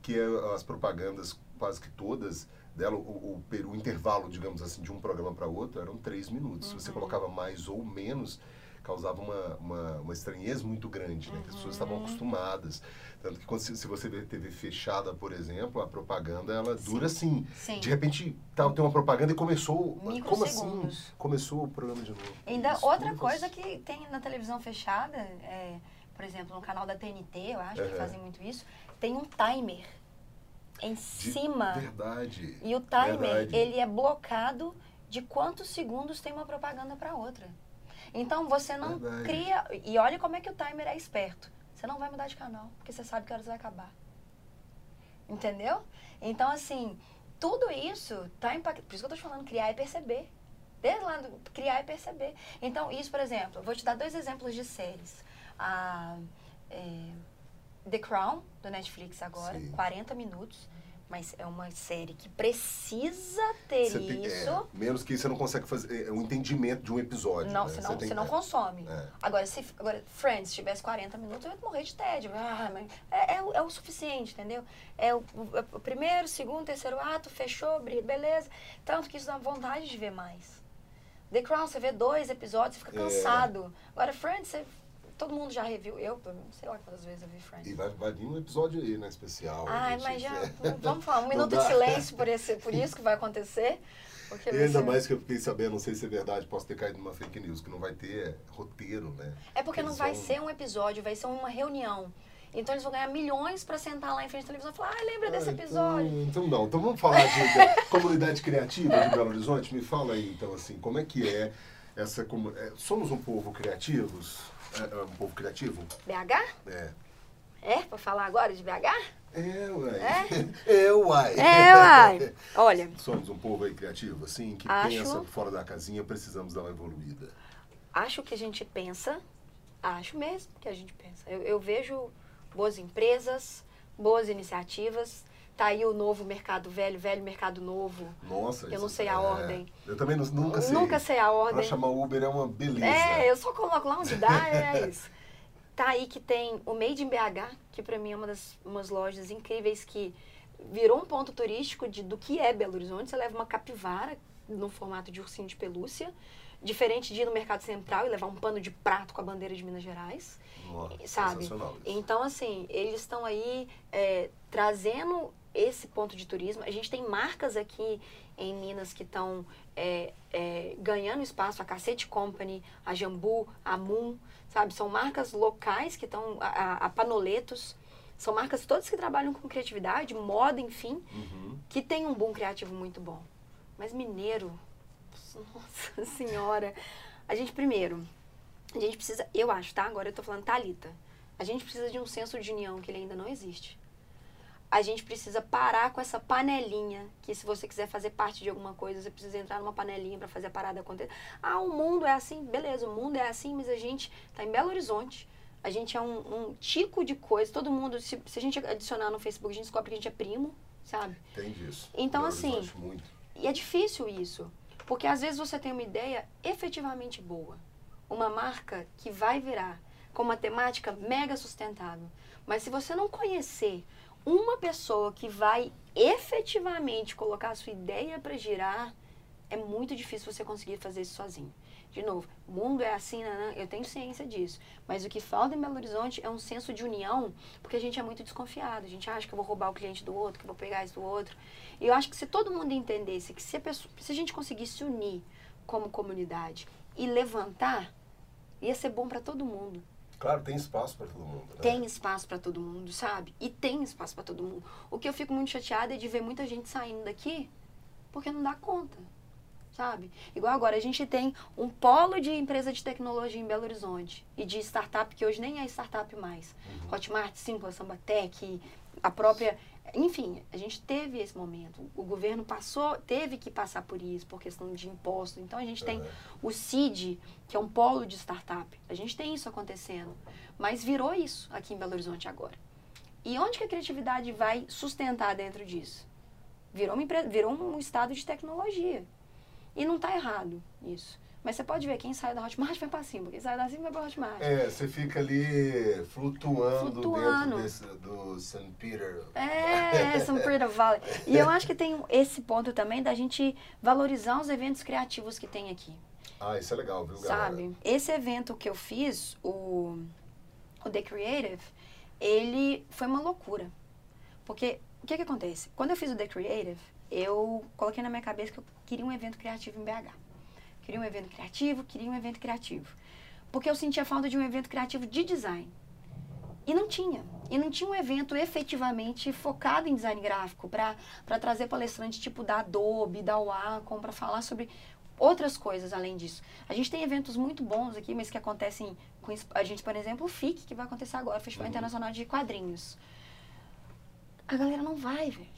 que é as propagandas, quase que todas dela, o, o, o intervalo, digamos assim, de um programa para outro eram três minutos. Se você Uhum. colocava mais ou menos, causava uma, uma, uma estranheza muito grande, né? Que as pessoas estavam Uhum. acostumadas. Tanto que quando, se se você vê TV fechada, por exemplo, a propaganda, ela dura assim. Sim. De repente, tá, tem uma propaganda e começou. Como assim? Começou o programa de novo. Ainda Isso outra coisa faz- que tem na televisão fechada, é, por exemplo, no canal da TNT, eu acho que fazem muito isso, tem um timer em De cima. Verdade. E o timer, Verdade. ele é blocado de quantos segundos tem uma propaganda para outra. Então você não Verdade. cria. E olha como é que o timer é esperto. Você não vai mudar de canal, porque você sabe que horas vai acabar. Entendeu? Então, assim, tudo isso tá impactando. Por isso que eu tô te falando, criar e perceber. Desde lá, do- criar e perceber. Então, isso, por exemplo, eu vou te dar dois exemplos de séries. A, é, The Crown, do Netflix agora, Sim. 40 minutos. Mas é uma série que precisa ter tem- isso. é, menos que você não consegue fazer é, um entendimento de um episódio. Não, né? você não, tem- você não é. consome. É. Agora, se agora, Friends tivesse 40 minutos, eu ia morrer de tédio. Ah, é, é o- é o suficiente, entendeu? É o, o- o primeiro, segundo, terceiro ato, fechou, beleza. Tanto que isso dá vontade de ver mais. The Crown, você vê dois episódios, você fica É. cansado. Agora, Friends, você- todo mundo já reviu. Eu, sei lá quantas vezes eu vi Friends. E vai, vai vir um episódio aí, né? Especial. Ai, gente. mas já. É. Vamos falar, um Não minuto dá. de silêncio por, esse, por isso que vai acontecer. Porque E ainda ser- mais que eu fiquei sabendo, não sei se é verdade, posso ter caído numa fake news, que não vai ter roteiro, né? É porque não Eles vai vão- ser um episódio, vai ser uma reunião. Então eles vão ganhar milhões pra sentar lá em frente à televisão e falar, ah, lembra desse Ah, episódio? Então, então não, então vamos falar de, da comunidade criativa de Belo Horizonte. Me fala aí, então, assim, como é que é essa... comu- é, somos um povo criativos? É, é um povo criativo? BH? É. É? Pra falar agora de BH? É, uai. É, uai. É, uai. Olha, Somos um povo aí criativo, assim, que Acho- pensa fora da casinha, precisamos dar uma evoluída. acho que a gente pensa, acho mesmo que a gente pensa. Eu, eu vejo boas empresas, boas iniciativas. Tá aí o novo mercado velho, velho mercado novo. Nossa, Eu não sei a é. ordem. Eu também não- nunca sei. Nunca sei a Pra ordem. chamar Uber é uma beleza. É, eu só coloco lá onde dá, é isso. Tá aí que tem o Made in BH, que pra mim é uma das umas lojas incríveis que virou um ponto turístico de, do que é Belo Horizonte. Você leva uma capivara no formato de ursinho de pelúcia, diferente de ir no Mercado Central e levar um pano de prato com a bandeira de Minas Gerais Nossa, sabe? Então, assim, eles estão aí é, trazendo esse ponto de turismo. A gente tem marcas aqui em Minas que estão é, é, ganhando espaço, a Cacete Company, a Jambu, a Moon, sabe? São marcas locais que estão, a, a- Panoletos, são marcas todas que trabalham com criatividade, moda, enfim, Uhum. que tem um boom criativo muito bom. Mas mineiro, nossa senhora, a gente primeiro, a gente precisa, eu acho, tá? Agora eu tô falando Talita. A gente precisa de um senso de união que ele ainda não existe. A gente precisa parar com essa panelinha, que se você quiser fazer parte de alguma coisa, você precisa entrar numa panelinha para fazer a parada acontecer. Ah, o mundo é assim, beleza, o mundo é assim, mas a gente tá em Belo Horizonte. A gente é um, um tico de coisa, todo mundo, se, se a gente adicionar no Facebook, a gente descobre que a gente é primo, sabe? Tem disso. Então, Belo assim, muito. E é difícil isso, porque às vezes você tem uma ideia efetivamente boa, uma marca que vai virar com uma temática mega sustentável, mas se você não conhecer uma pessoa que vai efetivamente colocar a sua ideia para girar, é muito difícil você conseguir fazer isso sozinho. De novo, o mundo é assim, né? eu tenho ciência disso. Mas o que falta em Belo Horizonte é um senso de união, porque a gente é muito desconfiado. A gente acha que eu vou roubar o cliente do outro, que eu vou pegar isso do outro. E eu acho que se todo mundo entendesse que se a, pessoa, se a gente conseguisse se unir como comunidade e levantar, ia ser bom para todo mundo. Claro, tem espaço para todo mundo. Né? Tem espaço para todo mundo, sabe? E tem espaço para todo mundo. O que eu fico muito chateada é de ver muita gente saindo daqui porque não dá conta, sabe? Igual agora, a gente tem um polo de empresa de tecnologia em Belo Horizonte e de startup, que hoje nem é startup mais. Uhum. Hotmart, Simpla, Sambatec, a própria... Enfim, a gente teve esse momento. O governo passou, teve que passar por isso, por questão de imposto. Então, a gente tem Uhum. o CID, que é um polo de startup. A gente tem isso acontecendo. Mas virou isso aqui em Belo Horizonte agora. E onde que a criatividade vai sustentar dentro disso? Virou, uma virou um estado de tecnologia. E não está errado isso. Mas você pode ver, quem sai da Hotmart vai para cima, quem sai da cima vai para Hotmart. É, você fica ali flutuando, Flutuando. dentro desse, do St. Peter. É, São Pedro Valley. E eu acho que tem esse ponto também da gente valorizar os eventos criativos que tem aqui. Ah, isso é legal, viu, galera? Sabe? Esse evento que eu fiz, o, o The Creative, ele foi uma loucura. Porque o que que acontece? Quando eu fiz o The Creative, eu coloquei na minha cabeça que eu queria um evento criativo em BH. Queria um evento criativo, queria um evento criativo. Porque eu sentia falta de um evento criativo de design. E não tinha. E não tinha um evento efetivamente focado em design gráfico para trazer palestrante tipo da Adobe, da Wacom, para falar sobre outras coisas além disso. A gente tem eventos muito bons aqui, mas que acontecem com a gente, por exemplo, o FIC, que vai acontecer agora, Festival Uhum. Internacional de Quadrinhos. A galera não vai, velho.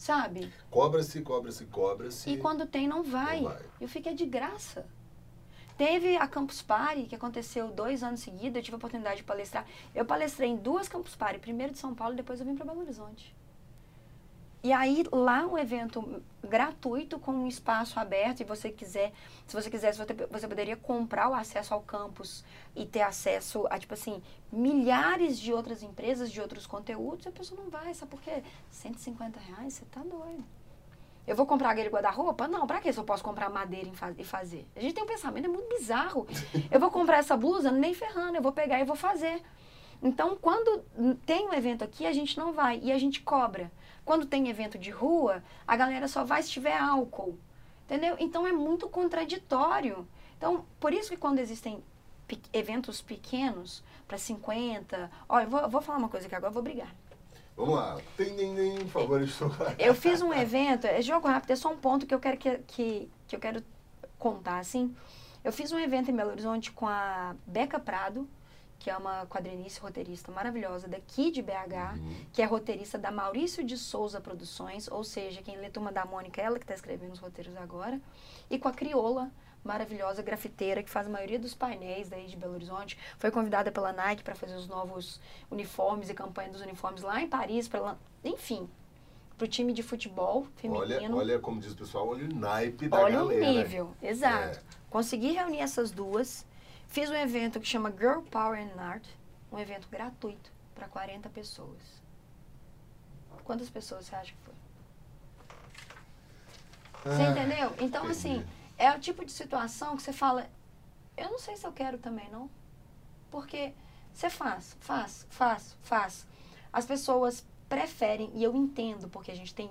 Sabe? Cobra-se, cobra-se, cobra-se. E quando tem, não vai. Não vai. Eu fiquei de graça. Teve a Campus Party, que aconteceu dois anos seguidos, eu tive a oportunidade de palestrar. Eu palestrei em duas Campus Party, primeiro de São Paulo depois eu vim para Belo Horizonte. E aí lá um evento gratuito com um espaço aberto e você quiser, se você quisesse, você, poderia comprar o acesso ao campus e ter acesso a tipo assim, milhares de outras empresas, de outros conteúdos, a pessoa não vai, sabe por quê? 150 reais, você tá doido. Eu vou comprar aquele guarda-roupa? Não, pra que se eu posso comprar madeira e fazer? A gente tem um pensamento, é muito bizarro. Eu vou comprar essa blusa, nem ferrando, eu vou pegar e vou fazer. Então, quando tem um evento aqui, a gente não vai e a gente cobra. Quando tem evento de rua, a galera só vai se tiver álcool. Entendeu? Então é muito contraditório. Então, por isso que quando existem pe eventos pequenos, para 50. Olha, eu vou, vou falar uma coisa que agora vou brigar. Vamos lá. Tem nem, por favor, Eu fiz um evento, é jogo rápido, é só um ponto que eu quero que, que, que eu quero contar, assim. Eu fiz um evento em Belo Horizonte com a Beca Prado, que é uma quadrinista roteirista maravilhosa daqui de BH, uhum. que é roteirista da Maurício de Souza Produções, ou seja, quem lê Turma da Mônica, é ela que está escrevendo os roteiros agora, e com a Crioula, maravilhosa grafiteira, que faz a maioria dos painéis daí de Belo Horizonte. Foi convidada pela Nike para fazer os novos uniformes e campanha dos uniformes lá em Paris, pra, enfim, para o time de futebol feminino. Olha, olha, como diz o pessoal, olha o naipe da olha galera. Olha o nível, exato. É. Consegui reunir essas duas Fiz um evento que chama Girl Power and Art, um evento gratuito para 40 pessoas. Quantas pessoas você acha que foi? Você ah, entendeu? Então, entendi. assim, é o tipo de situação que você fala, eu não sei se eu quero também, não. Porque você faz, faz, faz, faz. As pessoas preferem, e eu entendo, porque a gente tem,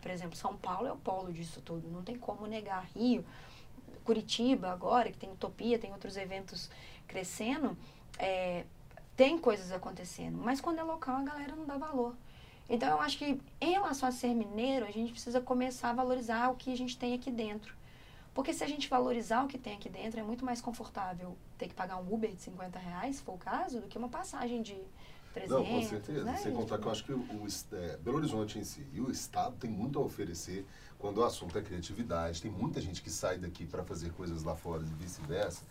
por exemplo, São Paulo é o polo disso tudo, não tem como negar. Rio, Curitiba agora, que tem Utopia, tem outros eventos crescendo, é, tem coisas acontecendo. Mas quando é local, a galera não dá valor. Então eu acho que em relação a ser mineiro, a gente precisa começar a valorizar o que a gente tem aqui dentro. Porque se a gente valorizar o que tem aqui dentro, é muito mais confortável ter que pagar um Uber de 50 reais, se for o caso, do que uma passagem de 300. Não, com certeza. Né? Sem contar que eu acho que o, o é, Belo Horizonte em si e o Estado tem muito a oferecer quando o assunto é criatividade. Tem muita gente que sai daqui para fazer coisas lá fora e vice-versa.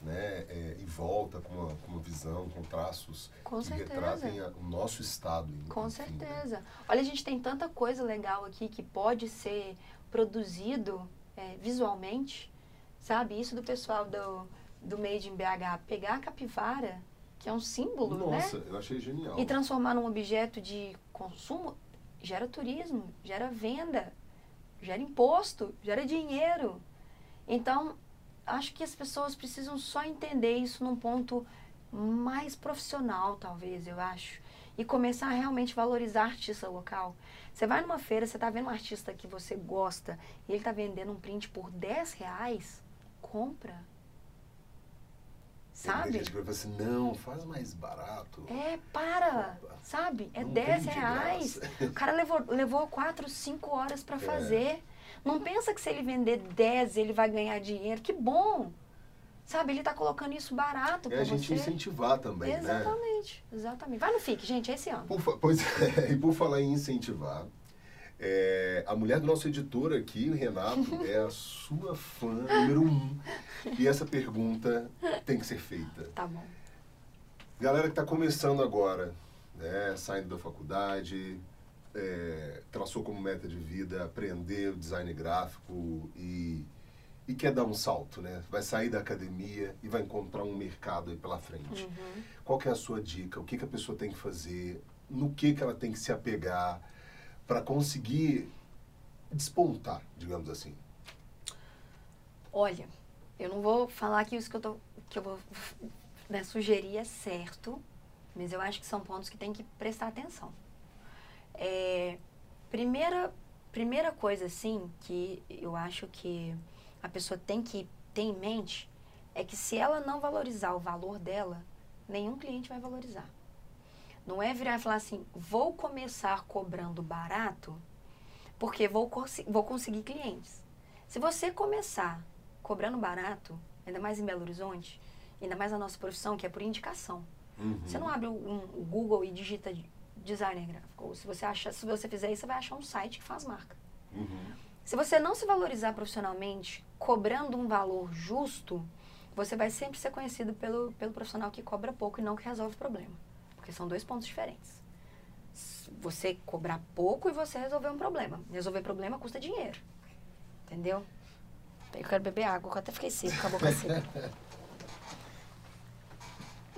Né, é, e volta com uma, com uma visão, com traços com que certeza. retratem a, o nosso estado. Com enfim, né? certeza. Né? Olha, a gente tem tanta coisa legal aqui que pode ser produzido é, visualmente, sabe? Isso do pessoal do, do Made in BH, pegar a capivara, que é um símbolo, Nossa, né? Nossa, eu achei genial. E transformar num objeto de consumo, gera turismo, gera venda, gera imposto, gera dinheiro. Então, acho que as pessoas precisam só entender isso num ponto mais profissional, talvez, eu acho. E começar a realmente valorizar artista local. Você vai numa feira, você está vendo um artista que você gosta e ele está vendendo um print por 10 reais, compra. Sabe? Tem gente que assim, não, faz mais barato. É, para, Opa. sabe? É não 10 reais. O cara levou, levou 4, 5 horas para é. fazer. Não pensa que se ele vender 10 ele vai ganhar dinheiro. Que bom! Sabe, ele está colocando isso barato para você. É a gente incentivar também, exatamente, né? Exatamente, exatamente. Vai no FIC, gente, é esse ano. Por, pois é, e por falar em incentivar, é, a mulher do nosso editor aqui, o Renato, é a sua fã número um. E essa pergunta tem que ser feita. Tá bom. Galera que está começando agora, né, saindo da faculdade, é, traçou como meta de vida aprender o design gráfico e, e quer dar um salto, né? Vai sair da academia e vai encontrar um mercado aí pela frente. Uhum. Qual é a sua dica? O que, que a pessoa tem que fazer? No que, que ela tem que se apegar? Para conseguir despontar, digamos assim? Olha, eu não vou falar que isso que eu, tô, que eu vou né, sugerir é certo, mas eu acho que são pontos que tem que prestar atenção. É, primeira, primeira coisa, assim, que eu acho que a pessoa tem que ter em mente é que se ela não valorizar o valor dela, nenhum cliente vai valorizar. Não é virar e falar assim, vou começar cobrando barato porque vou, vou conseguir clientes. Se você começar cobrando barato, ainda mais em Belo Horizonte, ainda mais na nossa profissão, que é por indicação. Uhum. Você não abre o, um, Google e digita designer gráfico. Ou se você, acha, se você fizer isso, você vai achar um site que faz marca. Uhum. Se você não se valorizar profissionalmente, cobrando um valor justo, você vai sempre ser conhecido pelo, pelo profissional que cobra pouco e não que resolve o problema porque são dois pontos diferentes. Você cobrar pouco e você resolver um problema. Resolver problema custa dinheiro. Entendeu? Eu quero beber água, eu até fiquei seco com a boca seca.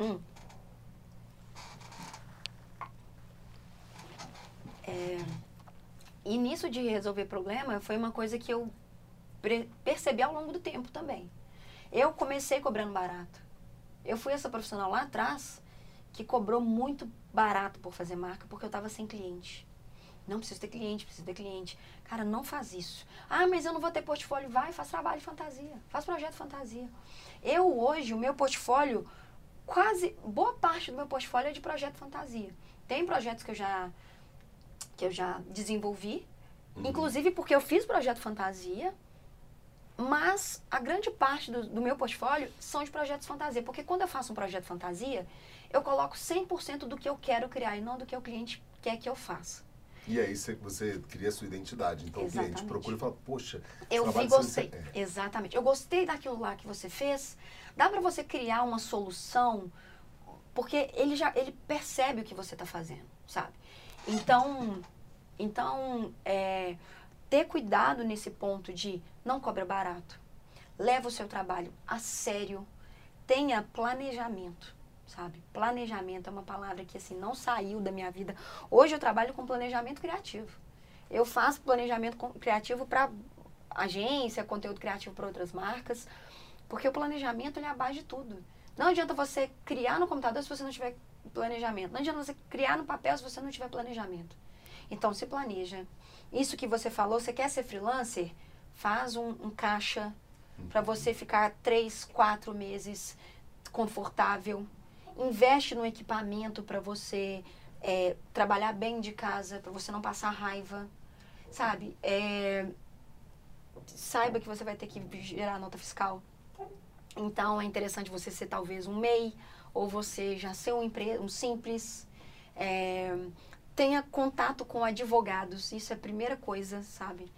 Hum. É, e nisso de resolver problema foi uma coisa que eu percebi ao longo do tempo também. Eu comecei cobrando barato. Eu fui essa profissional lá atrás que cobrou muito barato por fazer marca porque eu estava sem cliente. Não preciso ter cliente, preciso ter cliente. Cara, não faz isso. Ah, mas eu não vou ter portfólio. Vai, faz trabalho de fantasia. Faz projeto de fantasia. Eu hoje, o meu portfólio, quase, boa parte do meu portfólio é de projeto de fantasia. Tem projetos que eu já, que eu já desenvolvi, uhum. inclusive porque eu fiz projeto fantasia, mas a grande parte do, do meu portfólio são de projetos fantasia. Porque quando eu faço um projeto fantasia, eu coloco 100% do que eu quero criar e não do que o cliente quer que eu faça. E aí você, você cria a sua identidade. Então Exatamente. o cliente procura e fala, poxa, eu vi, gostei. É. Exatamente. Eu gostei daquilo lá que você fez. Dá para você criar uma solução, porque ele já ele percebe o que você está fazendo, sabe? Então, então é, ter cuidado nesse ponto de não cobra barato. Leva o seu trabalho a sério. Tenha planejamento sabe? Planejamento é uma palavra que assim não saiu da minha vida. Hoje eu trabalho com planejamento criativo. Eu faço planejamento criativo para agência, conteúdo criativo para outras marcas, porque o planejamento ele é a base de tudo. Não adianta você criar no computador se você não tiver planejamento. Não adianta você criar no papel se você não tiver planejamento. Então, se planeja. Isso que você falou, você quer ser freelancer? Faz um, um caixa para você ficar três, quatro meses confortável, investe no equipamento para você é, trabalhar bem de casa, para você não passar raiva, sabe? É, saiba que você vai ter que gerar nota fiscal. Então é interessante você ser talvez um MEI ou você já ser um, empre um simples. É, tenha contato com advogados, isso é a primeira coisa, sabe?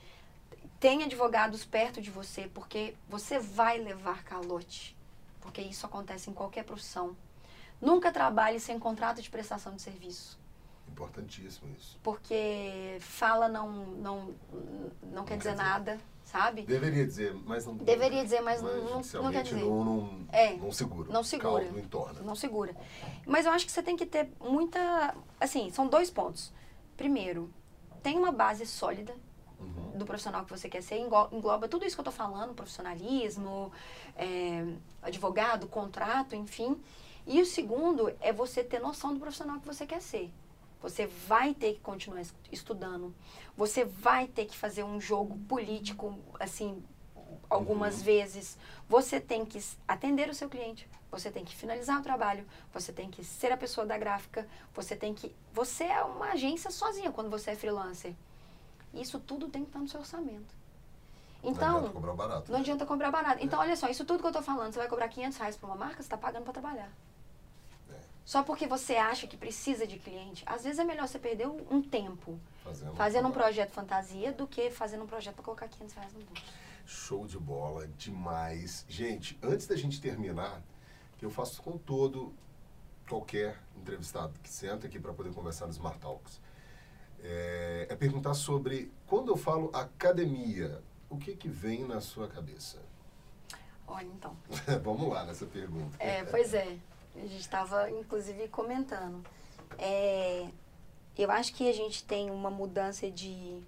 Tenha advogados perto de você, porque você vai levar calote. Porque isso acontece em qualquer profissão. Nunca trabalhe sem contrato de prestação de serviço. Importantíssimo isso. Porque fala não, não, não, quer, dizer, nada, sabe? Deveria dizer, mas não. Deveria dizer, mas, mas não, não quer dizer. Não, não, é, não segura. Não segura. não entorna. Não segura. Mas eu acho que você tem que ter muita. Assim, são dois pontos. Primeiro, tem uma base sólida uhum. do profissional que você quer ser, engloba tudo isso que eu estou falando, profissionalismo, é, advogado, contrato, enfim. E o segundo é você ter noção do profissional que você quer ser. Você vai ter que continuar estudando. Você vai ter que fazer um jogo político, assim, algumas uhum. vezes. Você tem que atender o seu cliente. Você tem que finalizar o trabalho. Você tem que ser a pessoa da gráfica. Você tem que. Você é uma agência sozinha quando você é freelancer. Isso tudo tem que estar no seu orçamento. Então, não adianta cobrar barato. Não né? adianta cobrar barato. Então, olha só, isso tudo que eu estou falando, você vai cobrar 500 reais para uma marca, você está pagando para trabalhar. Só porque você acha que precisa de cliente. Às vezes é melhor você perder um tempo fazendo, fazendo um projeto fantasia do que fazendo um projeto para colocar 500 reais no bolso. Show de bola, demais. Gente, antes da gente terminar, eu faço com todo qualquer entrevistado que senta aqui para poder conversar no Smart Talks, é, é, perguntar sobre, quando eu falo academia, o que que vem na sua cabeça? Olha, então. Vamos lá nessa pergunta. É, pois é. A gente estava, inclusive, comentando. É, eu acho que a gente tem uma mudança de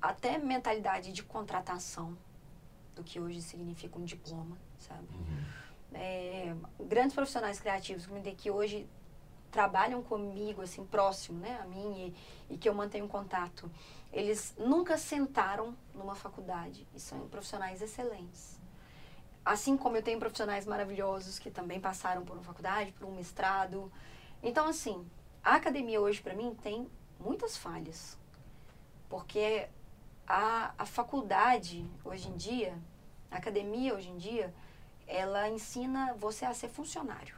até mentalidade de contratação do que hoje significa um diploma, sabe? Uhum. É, grandes profissionais criativos que hoje trabalham comigo, assim, próximo, né, a mim, e, e, que eu mantenho contato, eles nunca sentaram numa faculdade e são profissionais excelentes. Assim como eu tenho profissionais maravilhosos que também passaram por uma faculdade, por um mestrado. Então, assim, a academia hoje, para mim, tem muitas falhas. Porque a, a faculdade, hoje em dia, a academia, hoje em dia, ela ensina você a ser funcionário.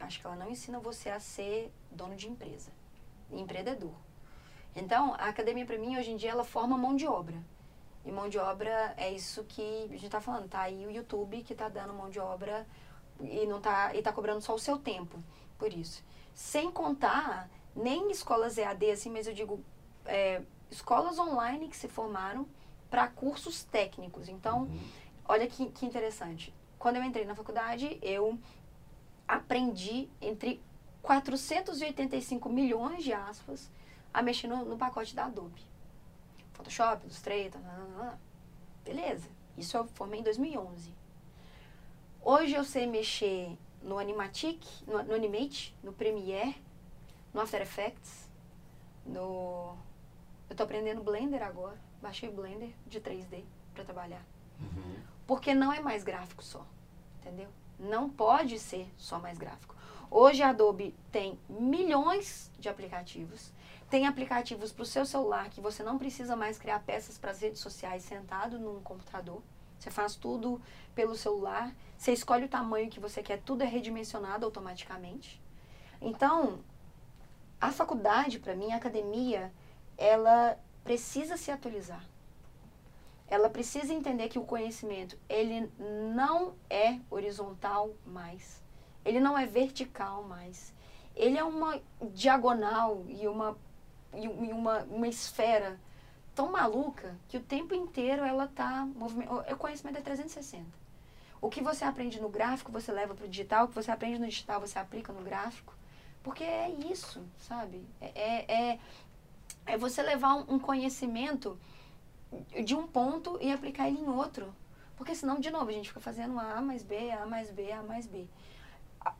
Acho que ela não ensina você a ser dono de empresa, empreendedor. Então, a academia, para mim, hoje em dia, ela forma mão de obra. E mão de obra é isso que a gente está falando. Tá aí o YouTube que está dando mão de obra e não tá e tá cobrando só o seu tempo por isso. Sem contar nem escolas EAD, assim, mas eu digo é, escolas online que se formaram para cursos técnicos. Então, Uhum. olha que, que interessante. Quando eu entrei na faculdade, eu aprendi entre 485 milhões de aspas a mexer no, no pacote da Adobe. Photoshop, Illustrator, lá, lá, lá. beleza. Isso eu formei em 2011. Hoje eu sei mexer no Animatic, no, no Animate, no Premiere, no After Effects, no... Eu tô aprendendo Blender agora. Baixei o Blender de 3D para trabalhar. Uhum. Porque não é mais gráfico só, entendeu? Não pode ser só mais gráfico. Hoje a Adobe tem milhões de aplicativos. Tem aplicativos para o seu celular que você não precisa mais criar peças para as redes sociais sentado num computador. Você faz tudo pelo celular. Você escolhe o tamanho que você quer, tudo é redimensionado automaticamente. Então, a faculdade, para mim, a academia, ela precisa se atualizar ela precisa entender que o conhecimento ele não é horizontal mais, ele não é vertical mais, ele é uma diagonal e uma e uma, uma esfera tão maluca que o tempo inteiro ela tá movimento, o conhecimento é 360. O que você aprende no gráfico você leva para o digital, o que você aprende no digital você aplica no gráfico, porque é isso, sabe? É, é, é você levar um, um conhecimento de um ponto e aplicar ele em outro. Porque senão, de novo, a gente fica fazendo A mais B, A mais B, A mais B.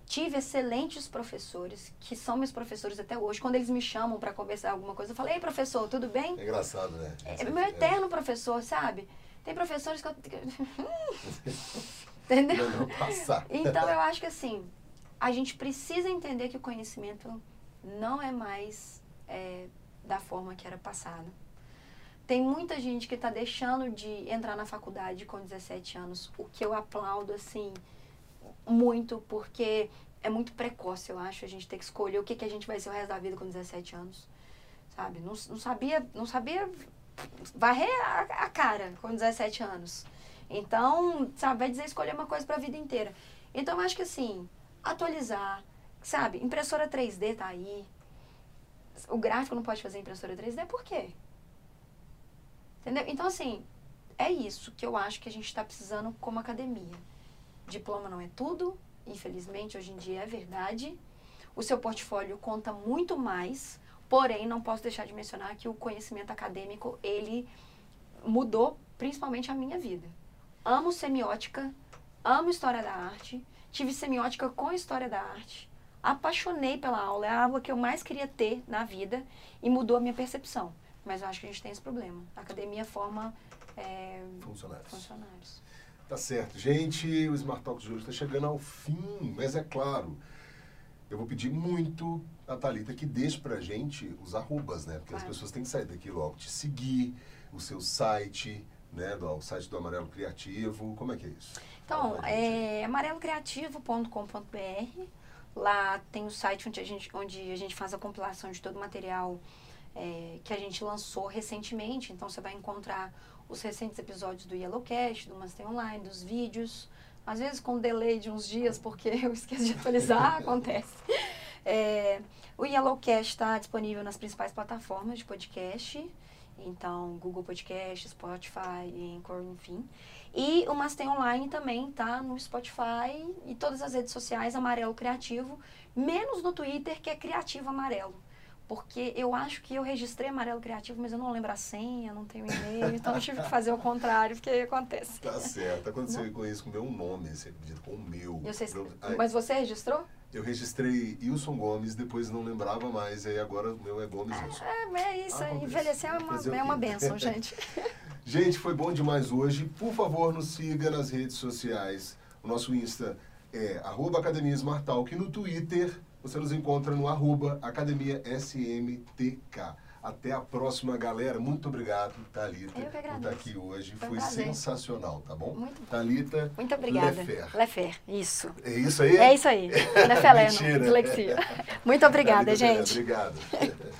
Tive excelentes professores, que são meus professores até hoje. Quando eles me chamam para conversar alguma coisa, eu falo, ei, professor, tudo bem? É engraçado, né? É meu eterno professor, sabe? Tem professores que eu... Entendeu? Não. Então, eu acho que assim, a gente precisa entender que o conhecimento não é mais é, da forma que era passado. Tem muita gente que está deixando de entrar na faculdade com 17 anos, o que eu aplaudo, assim, muito, porque é muito precoce, eu acho, a gente ter que escolher o que, que a gente vai ser o resto da vida com 17 anos, sabe? Não, não sabia, não sabia varrer a, a cara com 17 anos. Então, sabe, vai dizer escolher uma coisa para a vida inteira. Então, eu acho que, assim, atualizar, sabe? Impressora 3D tá aí. O gráfico não pode fazer impressora 3D, por quê? Entendeu? Então, assim, é isso que eu acho que a gente está precisando como academia. Diploma não é tudo, infelizmente, hoje em dia é verdade. O seu portfólio conta muito mais, porém, não posso deixar de mencionar que o conhecimento acadêmico, ele mudou principalmente a minha vida. Amo semiótica, amo história da arte, tive semiótica com história da arte, apaixonei pela aula, é a aula que eu mais queria ter na vida e mudou a minha percepção. Mas eu acho que a gente tem esse problema. A academia forma é, Funcionários. funcionários. Tá certo. Gente, o Smart Talks de hoje está chegando ao fim, mas é claro, eu vou pedir muito a Thalita que deixe pra gente os arrobas, né? Porque as Claro. pessoas têm que sair daqui logo, te seguir, o seu site, né? Do, o site do Amarelo Criativo. Como é que é isso? Então, é amarelocreativo.com.br. Lá tem o site onde a gente, onde a gente faz a compilação de todo o material é, que a gente lançou recentemente. Então, você vai encontrar os recentes episódios do Yellowcast, do Master Online, dos vídeos. Às vezes com delay de uns dias, porque eu esqueço de atualizar, acontece. É, o Yellowcast está disponível nas principais plataformas de podcast. Então, Google Podcast, Spotify, Anchor, enfim. E o Master Online também tá no Spotify e todas as redes sociais Amarelo Criativo, menos no Twitter, que é Criativo Amarelo. Porque eu acho que eu registrei Amarelo Criativo, mas eu não lembro a senha, não tenho e-mail, então eu tive que fazer o contrário, porque acontece. Tá certo. Aconteceu isso conheço com o meu nome, você acredita, com o meu. Eu sei, mas você registrou? eu registrei Wilson Gomes, depois não lembrava mais, e aí agora o meu é Gomes Wilson. É, mas é isso, Acontece. envelhecer é uma, é uma quê? benção, gente. Gente, foi bom demais hoje. Por favor, nos siga nas redes sociais. O nosso Insta é arroba Academia Smart Talk. E no Twitter, você nos encontra no arroba Academia SMTK. Até a próxima, galera. Muito obrigado, Thalita, por estar aqui hoje. Foi Foi sensacional, tá bom? Muito. Thalita Muito obrigada. Lefer. Lefer, isso. É isso aí? É isso aí. Lefeleno, dislexia. Muito obrigada, Thalita gente. Obrigado.